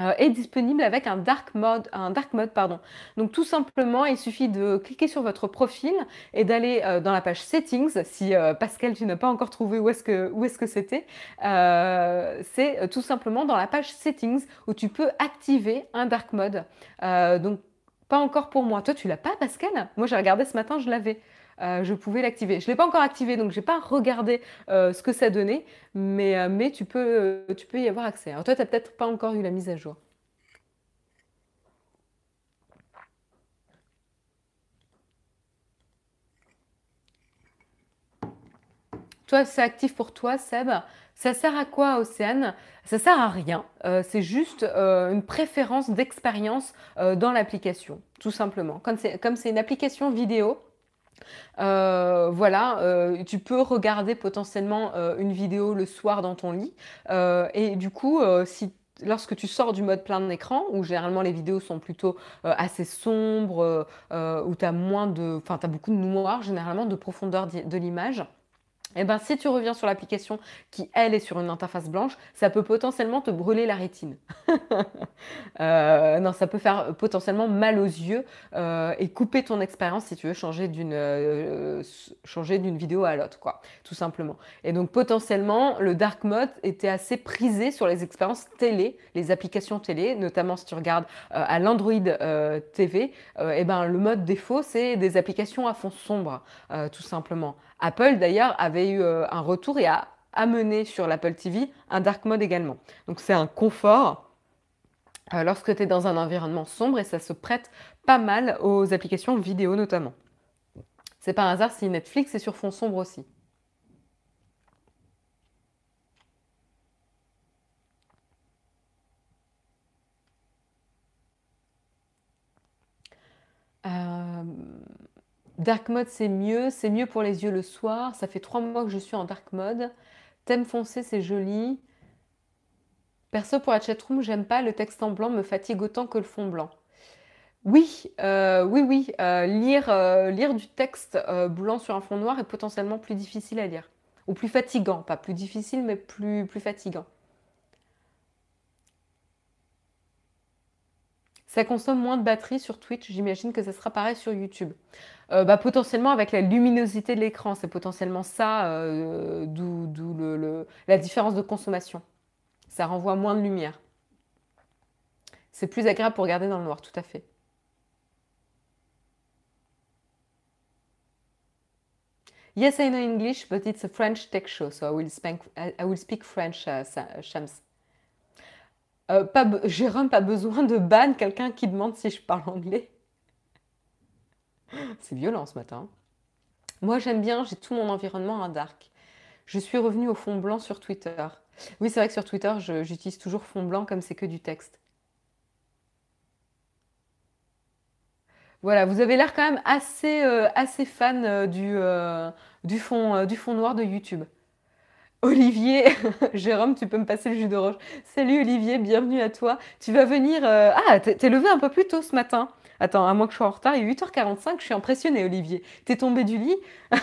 Euh, est disponible avec un dark mode, un dark mode pardon. Donc tout simplement, il suffit de cliquer sur votre profil et d'aller euh, dans la page settings. Si euh, Pascal, tu n'as pas encore trouvé où est-ce que où est-ce que c'était, c'est tout simplement dans la page settings où tu peux activer un dark mode. donc pas encore pour moi. Toi, tu l'as pas, Pascal? Moi, j'ai regardé ce matin, je l'avais. Euh, je pouvais l'activer. Je ne l'ai pas encore activé, donc je n'ai pas regardé euh, ce que ça donnait, mais, euh, tu, peux, tu peux y avoir accès. Alors toi, tu n'as peut-être pas encore eu la mise à jour. Toi, c'est actif pour toi, Seb. Ça sert à quoi, Océane? Ça sert à rien. c'est juste une préférence d'expérience dans l'application, tout simplement. Comme c'est une application vidéo, euh, voilà, euh, tu peux regarder potentiellement euh, une vidéo le soir dans ton lit. et du coup, lorsque tu sors du mode plein écran, où généralement les vidéos sont plutôt assez sombres, où tu as moins de. Enfin, beaucoup de noir, généralement, de profondeur de l'image. Eh ben, si tu reviens sur l'application qui, elle, est sur une interface blanche, ça peut potentiellement te brûler la rétine. [laughs] Euh, non, ça peut faire potentiellement mal aux yeux euh, et couper ton expérience si tu veux changer d'une euh, changer d'une vidéo à l'autre, quoi, tout simplement. Et donc potentiellement, le dark mode était assez prisé sur les expériences télé, les applications télé, notamment si tu regardes à l'Android TV. eh ben, le mode défaut, c'est des applications à fond sombre, tout simplement. Apple d'ailleurs avait eu euh, un retour et a amené sur l'Apple TV un dark mode également. Donc c'est un confort euh, lorsque tu es dans un environnement sombre et ça se prête pas mal aux applications vidéo notamment. C'est pas un hasard si Netflix est sur fond sombre aussi. Dark mode, c'est mieux. C'est mieux pour les yeux le soir. Ça fait trois mois que je suis en dark mode. Thème foncé, c'est joli. Perso, pour la chatroom, j'aime pas le texte en blanc, me fatigue autant que le fond blanc. Oui, euh, oui, oui, euh, lire, euh, lire du texte blanc sur un fond noir est potentiellement plus difficile à lire. Ou plus fatigant, pas plus difficile, mais plus, plus fatigant. Ça consomme moins de batterie sur Twitch, j'imagine que ça sera pareil sur YouTube. bah, potentiellement avec la luminosité de l'écran, c'est potentiellement ça, d'où la différence de consommation. Ça renvoie moins de lumière. C'est plus agréable pour regarder dans le noir, tout à fait. Yes, I know English, but it's a French tech show, so I will speak, I will speak French, uh, Shams. Euh, pas, Jérôme, pas besoin de ban quelqu'un qui demande si je parle anglais. [laughs] C'est violent ce matin. Moi, j'aime bien, j'ai tout mon environnement en dark. Je suis revenue au fond blanc sur Twitter. Oui, c'est vrai que sur Twitter, j'utilise toujours fond blanc comme c'est que du texte. Voilà, vous avez l'air quand même assez, euh, fan euh, du, fond, du fond noir de YouTube. Olivier, [laughs] Jérôme, tu peux me passer le jus d'orange. Salut Olivier, bienvenue à toi. Tu vas venir... Ah, t'es levé un peu plus tôt ce matin. Attends, à moins que je sois en retard, il est 8h45, je suis impressionnée Olivier. T'es tombé du lit? [laughs]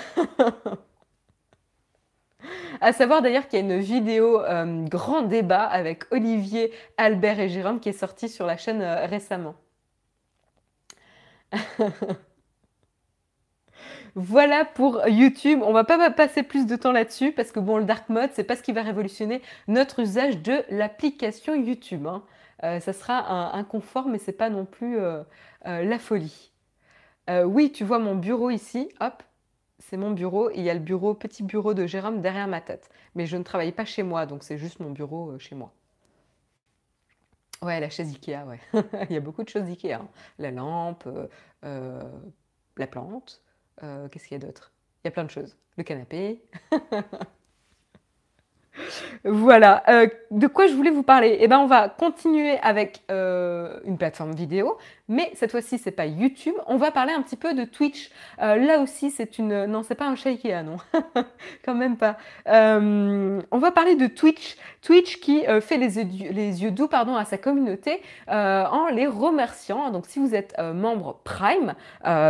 À savoir d'ailleurs qu'il y a une vidéo euh, grand débat avec Olivier, Albert et Jérôme qui est sortie sur la chaîne euh, récemment. [laughs] voilà pour YouTube. On va pas passer plus de temps là-dessus parce que bon, le dark mode, c'est pas ce qui va révolutionner notre usage de l'application YouTube. Hein. Euh, ça sera un, confort, mais c'est pas non plus la folie. oui, tu vois mon bureau ici. Hop, c'est mon bureau il y a le bureau, petit bureau de Jérôme derrière ma tête. Mais je ne travaille pas chez moi, donc c'est juste mon bureau euh, chez moi. Ouais, la chaise Ikea, ouais. [laughs] il y a beaucoup de choses Ikea. Hein. La lampe, euh, euh, la plante, qu'est-ce qu'il y a d'autre? Il y a plein de choses. Le canapé. [laughs] Voilà, euh, de quoi je voulais vous parler? Eh ben, on va continuer avec euh, une plateforme vidéo, mais cette fois-ci, c'est pas YouTube. On va parler un petit peu de Twitch. Euh, là aussi, c'est une... Non, c'est pas un chat non. [laughs] Quand même pas. on va parler de Twitch. Twitch qui fait les yeux, les yeux doux pardon, à sa communauté en les remerciant. Donc, si vous êtes membre Prime,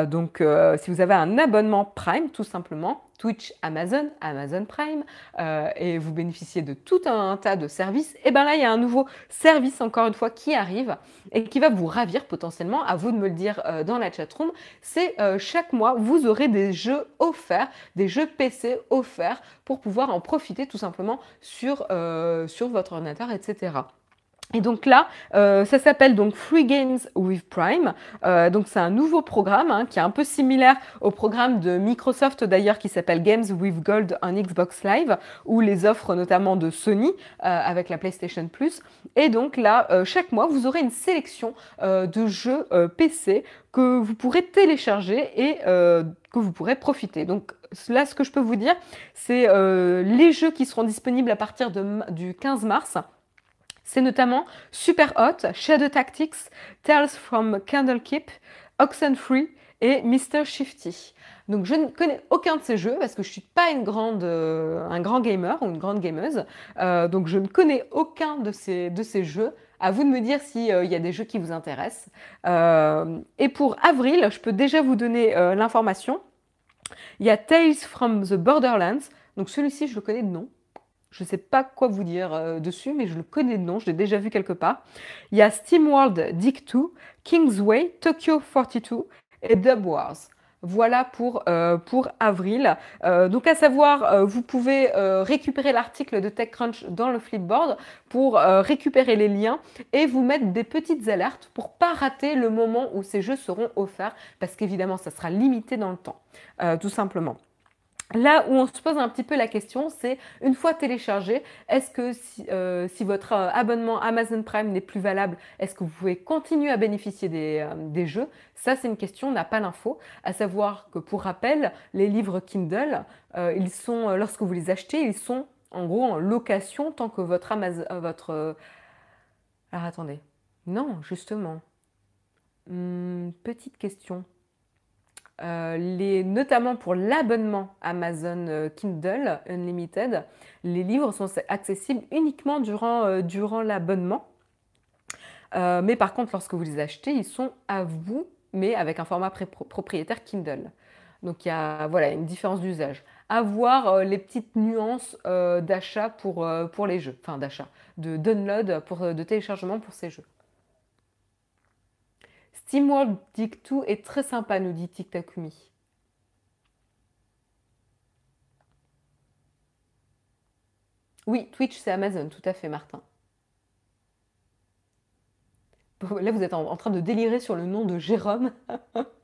donc si vous avez un abonnement Prime, tout simplement, Twitch, Amazon, Amazon Prime, euh, et vous bénéficiez de tout un, tas de services, et bien là, il y a un nouveau service, encore une fois, qui arrive et qui va vous ravir potentiellement, à vous de me le dire euh, dans la chatroom, c'est euh, chaque mois, vous aurez des jeux offerts, des jeux PC offerts pour pouvoir en profiter tout simplement sur, sur votre ordinateur, etc. Et donc là, euh, ça s'appelle donc Free Games with Prime. Euh, donc c'est un nouveau programme hein, qui est un peu similaire au programme de Microsoft d'ailleurs qui s'appelle Games with Gold en Xbox Live ou les offres notamment de Sony euh, avec la PlayStation Plus. Et donc là, chaque mois, vous aurez une sélection de jeux PC que vous pourrez télécharger et que vous pourrez profiter. Donc là, ce que je peux vous dire, c'est les jeux qui seront disponibles à partir du 15 mars. C'est notamment Super Hot, Shadow Tactics, Tales from Candlekeep, Oxenfree et Mr. Shifty. Donc je ne connais aucun de ces jeux parce que je ne suis pas euh, un grand gamer ou une grande gameuse. Euh, donc je ne connais aucun de ces, de ces jeux. À vous de me dire s'il euh, y a des jeux qui vous intéressent. et pour avril, je peux déjà vous donner l'information. Il y a Tales from the Borderlands. Donc celui-ci, je le connais de nom. Je ne sais pas quoi vous dire euh, dessus, mais je le connais de nom, je l'ai déjà vu quelque part. Il y a SteamWorld Dick 2, Kingsway, Tokyo 42 et Dub Wars. Voilà pour, euh, avril. Euh, donc à savoir, vous pouvez récupérer l'article de TechCrunch dans le Flipboard pour récupérer les liens et vous mettre des petites alertes pour pas rater le moment où ces jeux seront offerts parce qu'évidemment ça sera limité dans le temps, tout simplement. Là où on se pose un petit peu la question, c'est une fois téléchargé, est-ce que si, euh, votre euh, abonnement Amazon Prime n'est plus valable, est-ce que vous pouvez continuer à bénéficier des, euh, jeux? Ça, c'est une question, on n'a pas l'info. À savoir que pour rappel, les livres Kindle, ils sont, lorsque vous les achetez, ils sont en gros en location tant que votre Amazon, votre. Alors attendez, non, justement, hmm, petite question. Les, notamment pour l'abonnement Amazon Kindle Unlimited, les livres sont accessibles uniquement durant, durant l'abonnement. mais par contre, lorsque vous les achetez, ils sont à vous, mais avec un format propriétaire Kindle. Donc il y a voilà, une différence d'usage. Avoir euh, les petites nuances euh, d'achat pour, euh, les jeux, enfin d'achat, de download, de téléchargement pour ces jeux. SteamWorld 2 est très sympa, nous dit TikTokumi. Oui, Twitch c'est Amazon, tout à fait, Martin. Là, vous êtes en train de délirer sur le nom de Jérôme. [laughs]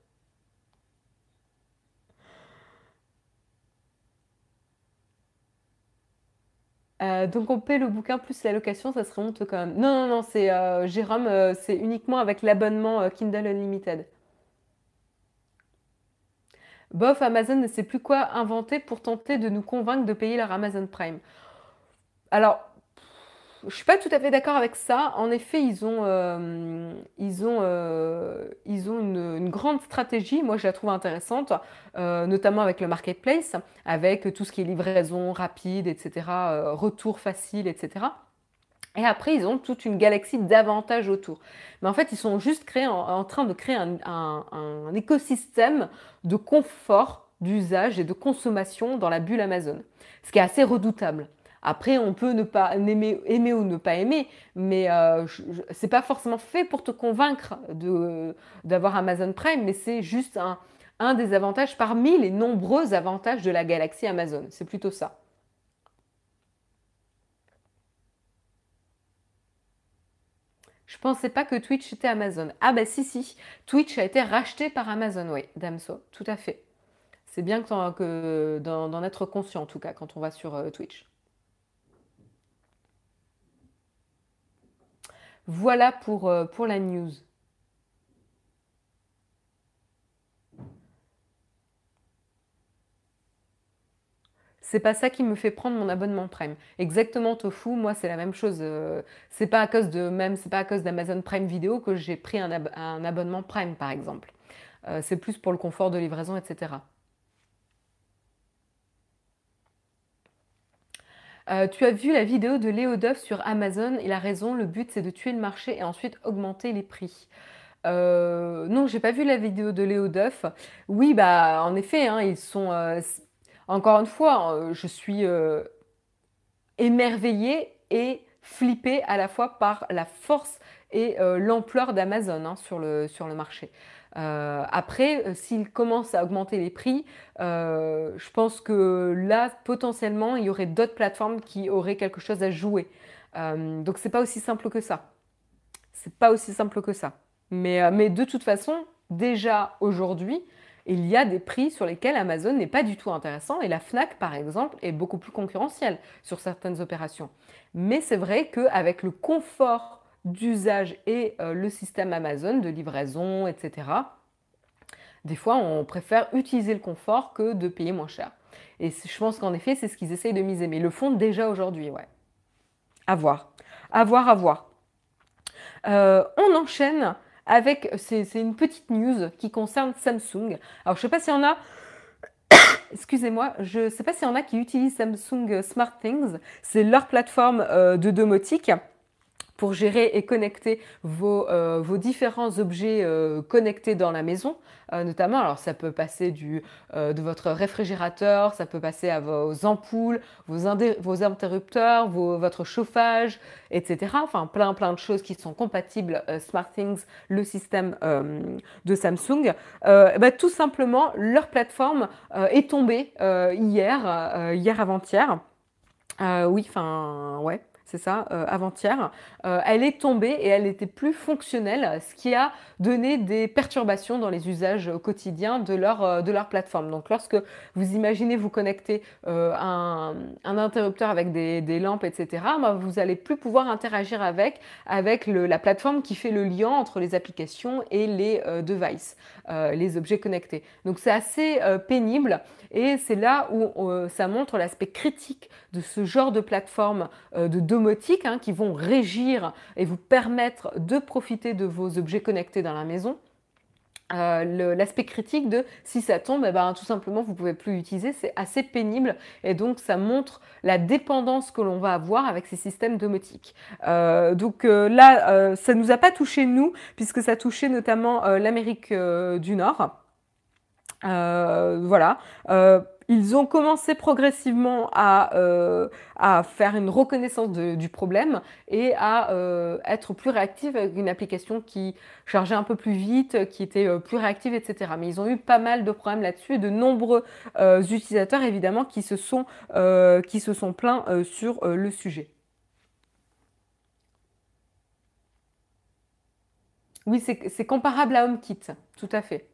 Euh, donc on paie le bouquin plus la location, ça se remonte quand même. Non, non, non, c'est euh, Jérôme, euh, c'est uniquement avec l'abonnement Kindle Unlimited. Bof, Amazon ne sait plus quoi inventer pour tenter de nous convaincre de payer leur Amazon Prime. Alors, je suis pas tout à fait d'accord avec ça. En effet, ils ont, euh, ils ont, euh, ils ont une, grande stratégie. Moi, je la trouve intéressante, euh, notamment avec le marketplace, avec tout ce qui est livraison rapide, etc., retour facile, etc. Et après, ils ont toute une galaxie d'avantages autour. Mais en fait, ils sont juste en, train de créer un écosystème de confort, d'usage et de consommation dans la bulle Amazon. Ce qui est assez redoutable. Après, on peut ne pas aimer, ou ne pas aimer, mais euh, c'est pas forcément fait pour te convaincre d'avoir Amazon Prime, mais c'est juste un, un des avantages parmi les nombreux avantages de la galaxie Amazon. C'est plutôt ça. Je pensais pas que Twitch était Amazon. Ah bah si si, Twitch a été racheté par Amazon, oui, Damso, tout à fait. C'est bien que d'en être conscient en tout cas quand on va sur euh, Twitch. Voilà pour, euh, pour la news. C'est pas ça qui me fait prendre mon abonnement Prime. Exactement, Tofu, moi c'est la même chose. Euh, c'est pas à cause de même, c'est pas à cause d'Amazon Prime Vidéo que j'ai pris un, abonnement Prime par exemple. Euh, c'est plus pour le confort de livraison, etc. Euh, tu as vu la vidéo de Léo Duff sur Amazon, il a raison, le but c'est de tuer le marché et ensuite augmenter les prix. Euh, non, j'ai pas vu la vidéo de Léo Duff. Oui, bah en effet, hein, ils sont. Euh, encore une fois, euh, je suis émerveillée et flippée à la fois par la force et l'ampleur d'Amazon hein, sur, le, sur le marché. Euh, après, euh, s'il commence à augmenter les prix, euh, je pense que là, potentiellement, il y aurait d'autres plateformes qui auraient quelque chose à jouer. donc, c'est pas aussi simple que ça. C'est pas aussi simple que ça. Mais, mais de toute façon, déjà aujourd'hui, il y a des prix sur lesquels Amazon n'est pas du tout intéressant et la FNAC, par exemple, est beaucoup plus concurrentielle sur certaines opérations. Mais c'est vrai qu'avec le confort d'usage et euh, le système Amazon de livraison, etc. Des fois, on préfère utiliser le confort que de payer moins cher. Et je pense qu'en effet, c'est ce qu'ils essayent de miser. Mais ils le font déjà aujourd'hui, ouais. À voir. À voir, à voir. Euh, on enchaîne avec, c'est une petite news qui concerne Samsung. Alors, je sais pas s'il y en a, [coughs] excusez-moi, je sais pas s'il y en a qui utilisent Samsung SmartThings. C'est leur plateforme euh, de domotique pour gérer et connecter vos, euh, vos différents objets euh, connectés dans la maison, euh, notamment. Alors ça peut passer du, de votre réfrigérateur, ça peut passer à vos ampoules, vos, vos interrupteurs, votre chauffage, etc. Enfin plein plein de choses qui sont compatibles SmartThings, le système de Samsung. Bah, tout simplement, leur plateforme est tombée hier, hier avant-hier. oui, enfin ouais c'est ça, euh, avant-hier, euh, elle est tombée et elle n'était plus fonctionnelle, ce qui a donné des perturbations dans les usages quotidiens de leur, euh, de leur plateforme. Donc lorsque vous imaginez vous connecter un, un, interrupteur avec des, des lampes, etc., bah, vous n'allez plus pouvoir interagir avec, avec la plateforme qui fait le lien entre les applications et les devices, les objets connectés. Donc c'est assez pénible et c'est là où ça montre l'aspect critique de ce genre de plateforme de domotique hein, qui vont régir et vous permettre de profiter de vos objets connectés dans la maison. L'aspect critique de si ça tombe, eh ben, tout simplement vous pouvez plus l'utiliser, c'est assez pénible et donc ça montre la dépendance que l'on va avoir avec ces systèmes domotiques. donc là, ça ne nous a pas touché nous, puisque ça touchait notamment l'Amérique du Nord. voilà. Ils ont commencé progressivement à, euh, à faire une reconnaissance du problème et à euh, être plus réactifs avec une application qui chargeait un peu plus vite, qui était euh, plus réactive, etc. Mais ils ont eu pas mal de problèmes là-dessus et de nombreux utilisateurs, évidemment, qui se sont, qui se sont plaints sur le sujet. Oui, c'est comparable à HomeKit, tout à fait.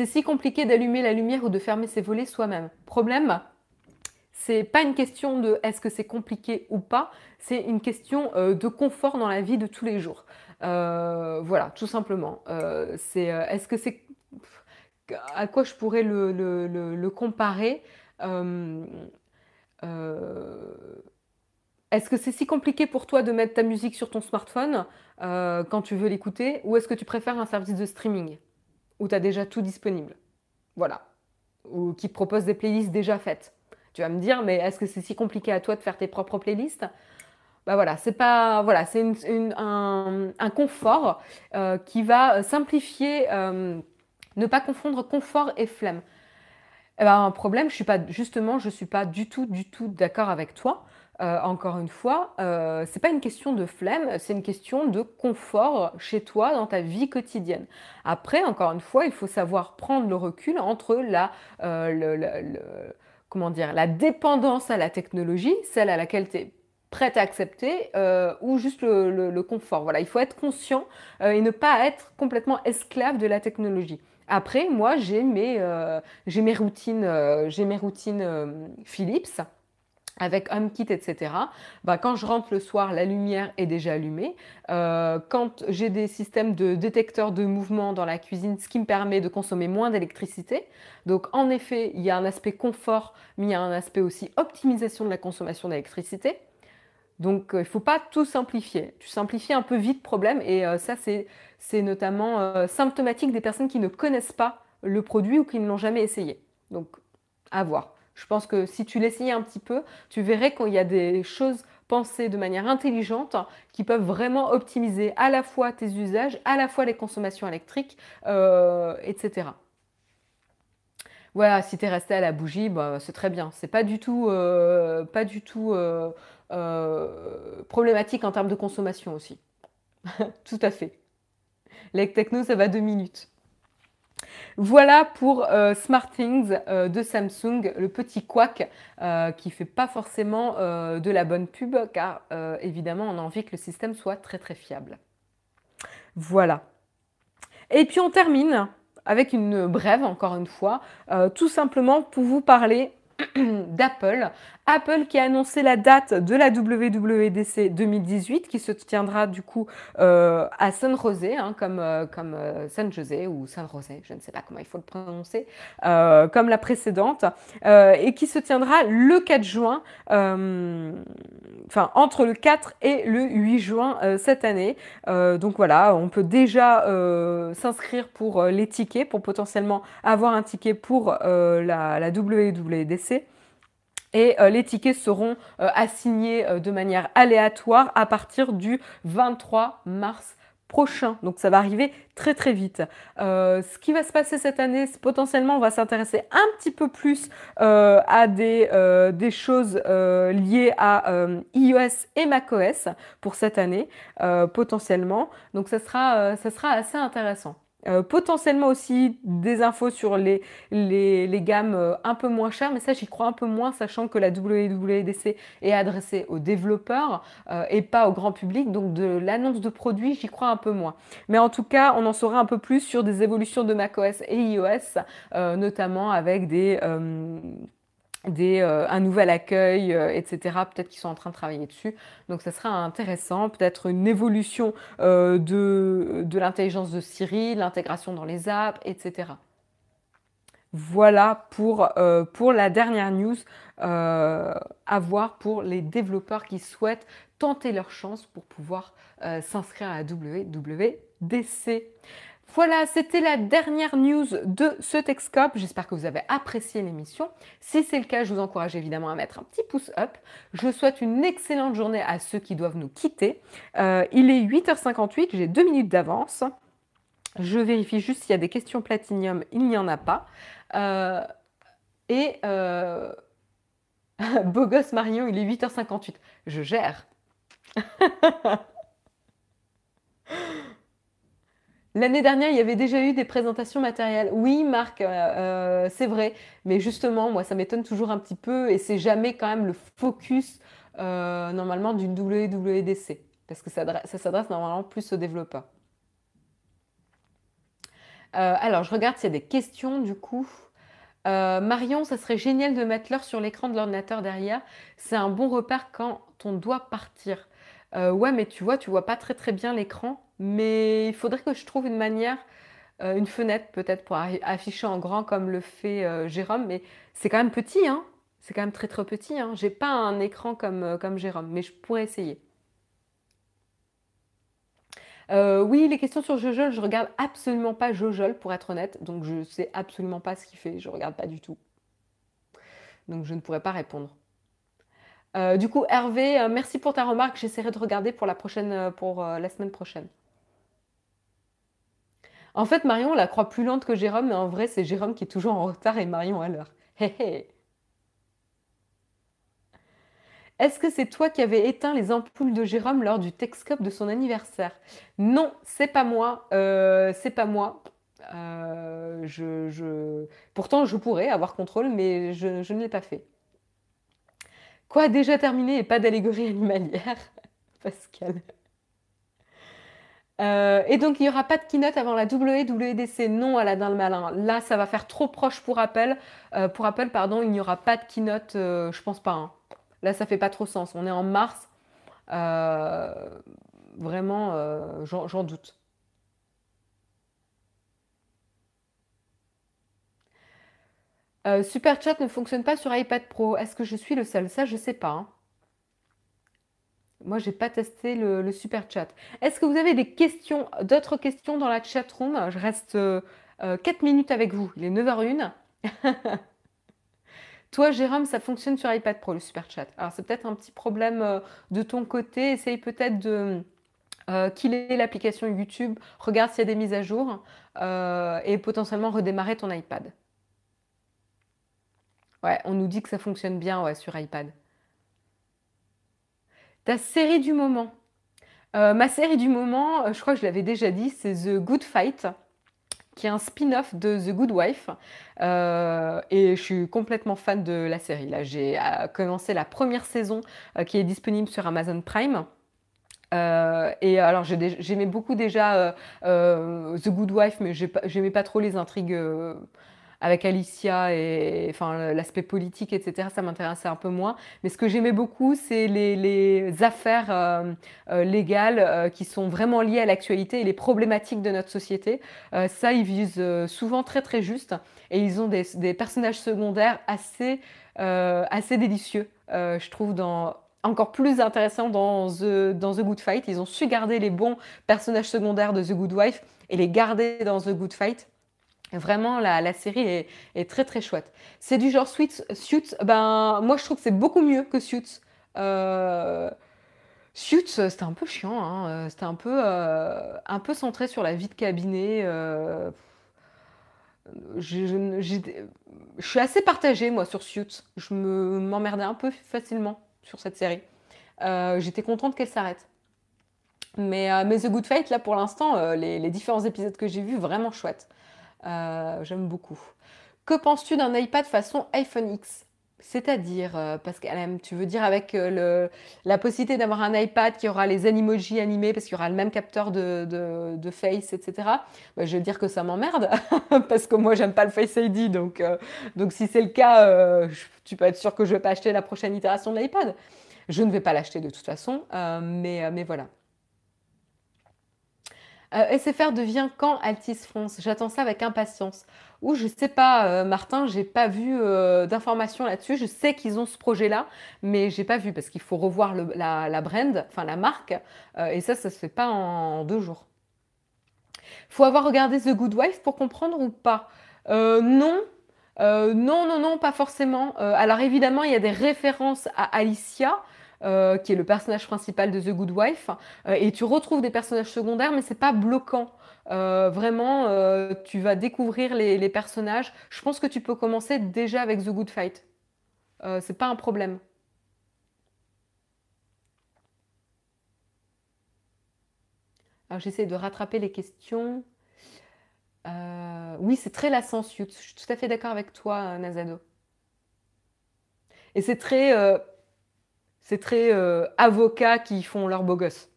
C'est si compliqué d'allumer la lumière ou de fermer ses volets soi-même. Problème, c'est pas une question de est-ce que c'est compliqué ou pas, c'est une question euh, de confort dans la vie de tous les jours. Euh, voilà, tout simplement. Euh, c'est est-ce que c'est à quoi je pourrais le, comparer Est-ce que c'est si compliqué pour toi de mettre ta musique sur ton smartphone quand tu veux l'écouter ou est-ce que tu préfères un service de streaming? Où tu as déjà tout disponible. Voilà. Ou qui propose des playlists déjà faites. Tu vas me dire, mais est-ce que c'est si compliqué à toi de faire tes propres playlists? Bah voilà, c'est pas voilà, c'est un, confort euh, qui va simplifier, euh, ne pas confondre confort et flemme. Eh ben, un problème, je suis pas justement, je suis pas du tout, du tout d'accord avec toi. Euh, encore une fois, euh, c'est pas une question de flemme, c'est une question de confort chez toi dans ta vie quotidienne. Après, encore une fois, il faut savoir prendre le recul entre la, euh, comment dire, la dépendance à la technologie, celle à laquelle tu es prête à accepter, ou juste le, confort. Voilà, il faut être conscient et ne pas être complètement esclave de la technologie. Après, moi, j'ai mes, j'ai mes routines, j'ai mes routines Philips avec HomeKit, etc. Bah, quand je rentre le soir, la lumière est déjà allumée. Euh, quand j'ai des systèmes de détecteurs de mouvement dans la cuisine, ce qui me permet de consommer moins d'électricité. Donc en effet, il y a un aspect confort, mais il y a un aspect aussi optimisation de la consommation d'électricité. Donc euh, il ne faut pas tout simplifier. Tu simplifies un peu vite problème et euh, ça c'est notamment symptomatique des personnes qui ne connaissent pas le produit ou qui ne l'ont jamais essayé. Donc à voir. Je pense que si tu l'essayais un petit peu, tu verrais qu'il y a des choses pensées de manière intelligente qui peuvent vraiment optimiser à la fois tes usages, à la fois les consommations électriques, euh, etc. Voilà, si tu es resté à la bougie, bah, c'est très bien. C'est pas du tout, euh, pas du tout euh, problématique en termes de consommation aussi. [laughs] tout à fait. Les techno, ça va deux minutes. Voilà pour euh, SmartThings euh, de Samsung, le petit couac euh, qui ne fait pas forcément de la bonne pub car évidemment on a envie que le système soit très très fiable. Voilà. Et puis on termine avec une brève encore une fois, tout simplement pour vous parler [clears throat] d'Apple. Apple qui a annoncé la date de la WWDC 2018 qui se tiendra du coup euh, à San José, hein, comme, euh, euh, San José ou San José, je ne sais pas comment il faut le prononcer, comme la précédente, et qui se tiendra le 4 juin, enfin entre le 4 et le 8 juin cette année. donc voilà, on peut déjà s'inscrire pour les tickets, pour potentiellement avoir un ticket pour la, la WWDC. Et euh, les tickets seront euh, assignés euh, de manière aléatoire à partir du 23 mars prochain. Donc ça va arriver très très vite. ce qui va se passer cette année, potentiellement on va s'intéresser un petit peu plus à des, des choses liées à iOS et macOS pour cette année, potentiellement. Donc ça sera, ça sera assez intéressant. Euh, potentiellement aussi des infos sur les, les, gammes euh, un peu moins chères, mais ça j'y crois un peu moins, sachant que la WWDC est adressée aux développeurs euh, et pas au grand public, donc de l'annonce de produits j'y crois un peu moins. Mais en tout cas, on en saura un peu plus sur des évolutions de macOS et iOS, notamment avec des euh, un nouvel accueil, euh, etc. Peut-être qu'ils sont en train de travailler dessus. Donc ça sera intéressant, peut-être une évolution euh, de, de l'intelligence de Siri, l'intégration dans les apps, etc. Voilà pour, pour la dernière news à voir pour les développeurs qui souhaitent tenter leur chance pour pouvoir s'inscrire à la WWDC. Voilà, c'était la dernière news de ce Texcope. J'espère que vous avez apprécié l'émission. Si c'est le cas, je vous encourage évidemment à mettre un petit pouce up. Je souhaite une excellente journée à ceux qui doivent nous quitter. Euh, il est 8h58, j'ai deux minutes d'avance. Je vérifie juste s'il y a des questions platinium. Il n'y en a pas. Euh, et euh... [laughs] beau gosse Marion, il est 8h58. Je gère. [laughs] L'année dernière, il y avait déjà eu des présentations matérielles. Oui, Marc, euh, euh, c'est vrai. Mais justement, moi, ça m'étonne toujours un petit peu et c'est jamais quand même le focus euh, normalement d'une WWDC. Parce que ça, s'adresse normalement plus aux développeurs. alors, je regarde s'il y a des questions du coup. Marion, ça serait génial de mettre l'heure sur l'écran de l'ordinateur derrière. C'est un bon repère quand on doit partir. ouais, mais tu vois, tu vois pas très très bien l'écran. Mais il faudrait que je trouve une manière, euh, une fenêtre peut-être pour afficher en grand comme le fait euh, Jérôme. Mais c'est quand même petit, hein. C'est quand même très très petit. Hein. J'ai pas un écran comme, euh, Jérôme, mais je pourrais essayer. oui, les questions sur Jojol, je regarde absolument pas Jojol pour être honnête, donc je sais absolument pas ce qu'il fait, je regarde pas du tout. Donc je ne pourrais pas répondre. du coup, Hervé, merci pour ta remarque. J'essaierai de regarder pour la semaine prochaine. En fait, Marion la croit plus lente que Jérôme, mais en vrai, c'est Jérôme qui est toujours en retard et Marion à l'heure. Est-ce que c'est toi qui avais éteint les ampoules de Jérôme lors du Texcope de son anniversaire? Non, c'est pas moi. Euh, c'est pas moi. Euh, je, Pourtant, je pourrais avoir contrôle, mais je, je ne l'ai pas fait. Quoi, déjà terminé et pas d'allégorie [laughs] animalière? Pascal. Euh, et donc, il n'y aura pas de keynote avant la WWDC. Non, Aladdin le Malin. Là, ça va faire trop proche pour Apple. Euh, pour Apple, pardon, il n'y aura pas de keynote, euh, je pense pas. Hein. Là, ça fait pas trop sens. On est en mars. vraiment, j'en doute. Super Chat ne fonctionne pas sur iPad Pro. Est-ce que je suis le seul? Ça, je sais pas. Hein. Moi, j'ai pas testé le, super chat. Est-ce que vous avez des questions, d'autres questions dans la chat room Je reste 4 euh, euh, minutes avec vous. Il est 9h01. [laughs] Toi, Jérôme, ça fonctionne sur iPad Pro, le super chat. Alors, c'est peut-être un petit problème euh, de ton côté. Essaye peut-être de ait l'application YouTube. Regarde s'il y a des mises à jour et potentiellement redémarrer ton iPad. Ouais, on nous dit que ça fonctionne bien sur iPad. Ta série du moment. Euh, ma série du moment, euh, je crois que je l'avais déjà dit, c'est The Good Fight, qui est un spin-off de The Good Wife. Euh, et je suis complètement fan de la série. Là, j'ai commencé la première saison qui est disponible sur Amazon Prime. et alors j'aimais beaucoup déjà The Good Wife, mais j'aimais pas trop les intrigues avec Alicia et enfin l'aspect politique, etc. Ça m'intéressait un peu moins. Mais ce que j'aimais beaucoup, c'est les, affaires euh, euh, légales euh, qui sont vraiment liées à l'actualité et les problématiques de notre société. ça, ils visent souvent très très juste et ils ont des, personnages secondaires assez assez délicieux, je trouve dans encore plus intéressant dans The, dans The Good Fight. Ils ont su garder les bons personnages secondaires de The Good Wife et les garder dans The Good Fight. Vraiment, la, série est, très très chouette. C'est du genre Suits, Suits. Ben, moi, je trouve que c'est beaucoup mieux que Suits. Euh, Suits, c'était un peu chiant. Hein. C'était un peu, euh, un peu centré sur la vie de cabinet. Euh, je, suis assez partagée, moi, sur Suits. Je me, m'emmerdais un peu facilement sur cette série. J'étais contente qu'elle s'arrête. Mais, The Good Fight, là, pour l'instant, les, les différents épisodes que j'ai vus, vraiment chouettes. Euh, j'aime beaucoup. Que penses-tu d'un iPad façon iPhone X? C'est-à-dire, euh, parce qu'elle tu veux dire avec euh, la possibilité d'avoir un iPad qui aura les animojis animés, parce qu'il y aura le même capteur de, face, etc. Bah, je veux dire que ça m'emmerde, [laughs] parce que moi, j'aime pas le Face ID. Donc, donc si c'est le cas, tu peux être sûr que je vais pas acheter la prochaine itération de l'iPad. Je ne vais pas l'acheter de toute façon, mais, mais voilà. Euh, SFR devient quand Altis France J'attends ça avec impatience. Ou je sais pas, euh, Martin, j'ai pas vu euh, d'informations là-dessus. Je sais qu'ils ont ce projet-là, mais j'ai pas vu parce qu'il faut revoir la, brand, enfin la marque, et ça, ça se fait pas en, deux jours. Faut avoir regardé The Good Wife pour comprendre ou pas? Non, non, non, non, pas forcément. alors évidemment, il y a des références à Alicia, euh, qui est le personnage principal de The Good Wife, euh, et tu retrouves des personnages secondaires, mais c'est pas bloquant. Euh, vraiment, tu vas découvrir les, personnages. Je pense que tu peux commencer déjà avec The Good Fight. c'est pas un problème. Alors j'essaie de rattraper les questions. oui, c'est très lassant, Je suis tout à fait d'accord avec toi, Nazado. Et c'est très c'est très euh, avocats qui font leur beau gosse.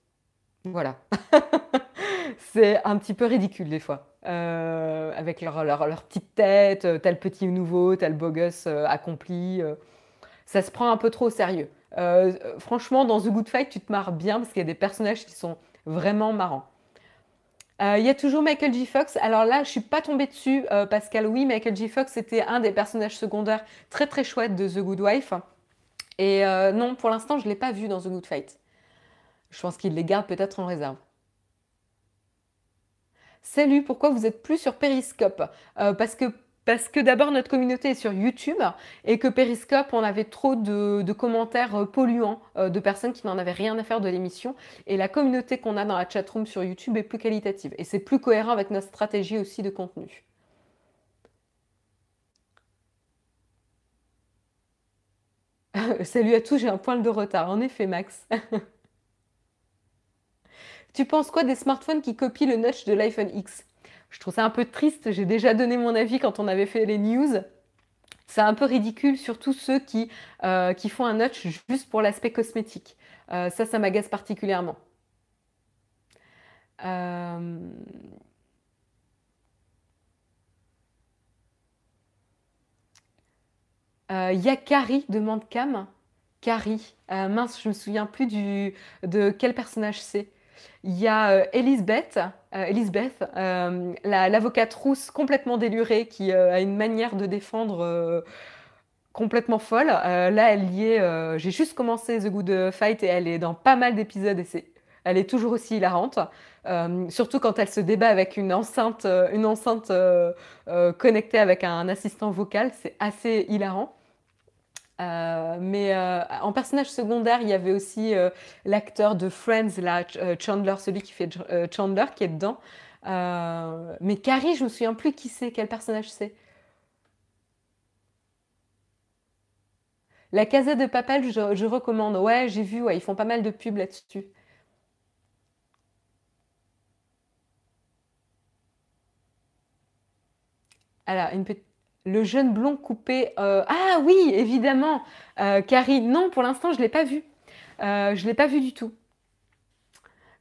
Voilà. [laughs] c'est un petit peu ridicule des fois. Euh, avec leur, petite tête, euh, tel petit nouveau, tel beau gosse accompli. ça se prend un peu trop au sérieux. franchement, dans The Good Fight, tu te marres bien parce qu'il y a des personnages qui sont vraiment marrants. Il y a toujours Michael J. Fox. Alors là, je suis pas tombée dessus, Pascal. Oui, Michael J. Fox était un des personnages secondaires très très chouettes de The Good Wife. Et euh, non, pour l'instant, je ne l'ai pas vu dans The Good Fight. Je pense qu'il les garde peut-être en réserve. Salut, pourquoi vous êtes plus sur Periscope? Euh, Parce que, d'abord notre communauté est sur YouTube et que Periscope, on avait trop de, commentaires euh, polluants de personnes qui n'en avaient rien à faire de l'émission. Et la communauté qu'on a dans la chatroom sur YouTube est plus qualitative. Et c'est plus cohérent avec notre stratégie aussi de contenu. Salut à tous, j'ai un poil de retard. En effet, Max. [laughs] tu penses quoi des smartphones qui copient le notch de l'iPhone X? Je trouve ça un peu triste. J'ai déjà donné mon avis quand on avait fait les news. C'est un peu ridicule, surtout ceux qui, euh, font un notch juste pour l'aspect cosmétique. Euh, ça, ça m'agace particulièrement. Euh... Il y a Carrie, demande Cam. Carrie. Euh, mince, je me souviens plus de quel personnage c'est. Il y a euh, Elizabeth, euh, l'avocate rousse complètement délurée qui a une manière de défendre complètement folle. là, elle y est. J'ai juste commencé The Good Fight et elle est dans pas mal d'épisodes et elle est toujours aussi hilarante. surtout quand elle se débat avec une enceinte, une enceinte connectée avec un assistant vocal, c'est assez hilarant. Euh, mais euh, en personnage secondaire, il y avait aussi euh, l'acteur de Friends, là, Chandler, celui qui fait Chandler, qui est dedans. mais Carrie, je me souviens plus qui c'est, quel personnage c'est. La Casa de Papel, je, recommande. Ouais, j'ai vu, ouais, ils font pas mal de pubs là-dessus. Alors, une petite le jeune blond coupé. Euh, ah oui, évidemment, euh, Carrie. Non, pour l'instant, je ne l'ai pas vu. Euh, je ne l'ai pas vu du tout.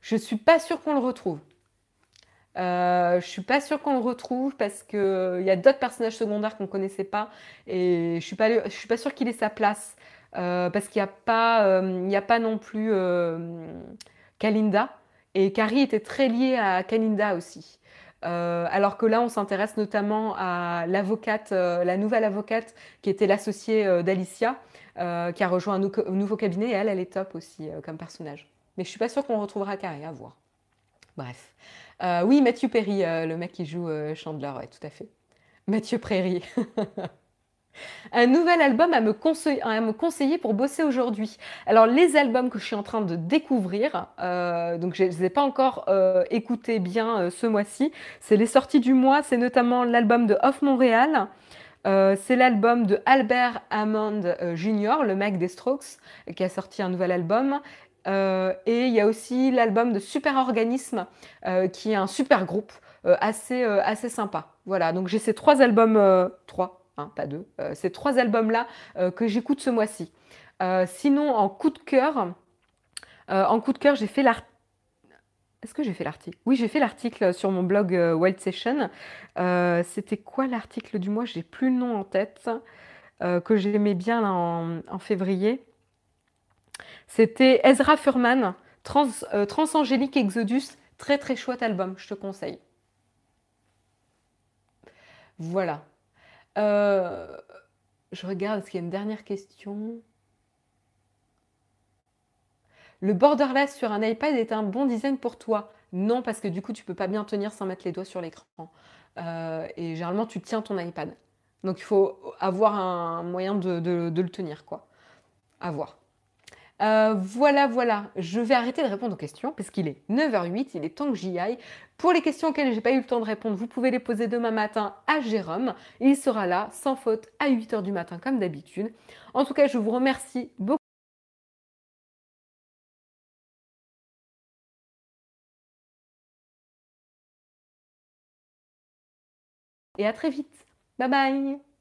Je ne suis pas sûre qu'on le retrouve. je ne suis pas sûre qu'on le retrouve parce qu'il y a d'autres personnages secondaires qu'on ne connaissait pas et je ne suis, pas, sûre qu'il ait sa place parce qu'il n'y a pas non plus Kalinda et Carrie était très liée à Kalinda aussi. Euh, alors que là, on s'intéresse notamment à l'avocate, euh, la nouvelle avocate qui était l'associée euh, d'Alicia, qui a rejoint un, nouveau cabinet. Et elle, elle est top aussi comme personnage. Mais je suis pas sûre qu'on retrouvera Carrie, à voir. Bref. oui, Mathieu Perry, le mec qui joue Chandler, ouais, tout à fait. Mathieu Prairie. [laughs] Un nouvel album à me, conseiller, pour bosser aujourd'hui. Alors les albums que je suis en train de découvrir, euh, donc je ne les ai pas encore euh, écoutés bien euh, ce mois-ci, c'est les sorties du mois, c'est notamment l'album de Off Montréal, c'est l'album de Albert Hammond Jr., le mec des Strokes, qui a sorti un nouvel album. et il y a aussi l'album de Super Organisme, qui est un super groupe assez, assez sympa. Voilà, donc j'ai ces trois albums, trois, Hein, pas deux, euh, ces trois albums-là euh, que j'écoute ce mois-ci. Euh, sinon, en coup de cœur, en coup de cœur, j'ai fait l'article. Est-ce que j'ai fait l'article? Oui, j'ai fait l'article sur mon blog Wild Session. C'était quoi l'article du mois? J'ai plus le nom en tête, que j'aimais bien en, février. C'était Ezra Furman, Trans, Transangélique Exodus, Très très chouette album, je te conseille. Voilà. Euh, je regarde, est-ce qu'il y a une dernière question? Le borderless sur un iPad est un bon design pour toi Non, parce que du coup, tu peux pas bien tenir sans mettre les doigts sur l'écran. Euh, et généralement, tu tiens ton iPad. Donc, il faut avoir un moyen de, le tenir, quoi. À voir. Euh, voilà, voilà. Je vais arrêter de répondre aux questions parce qu'il est 9h08, il est temps que j'y aille. Pour les questions auxquelles je n'ai pas eu le temps de répondre, vous pouvez les poser demain matin à Jérôme. Il sera là, sans faute, à 8h du matin comme d'habitude. En tout cas, je vous remercie beaucoup. Et à très vite. Bye bye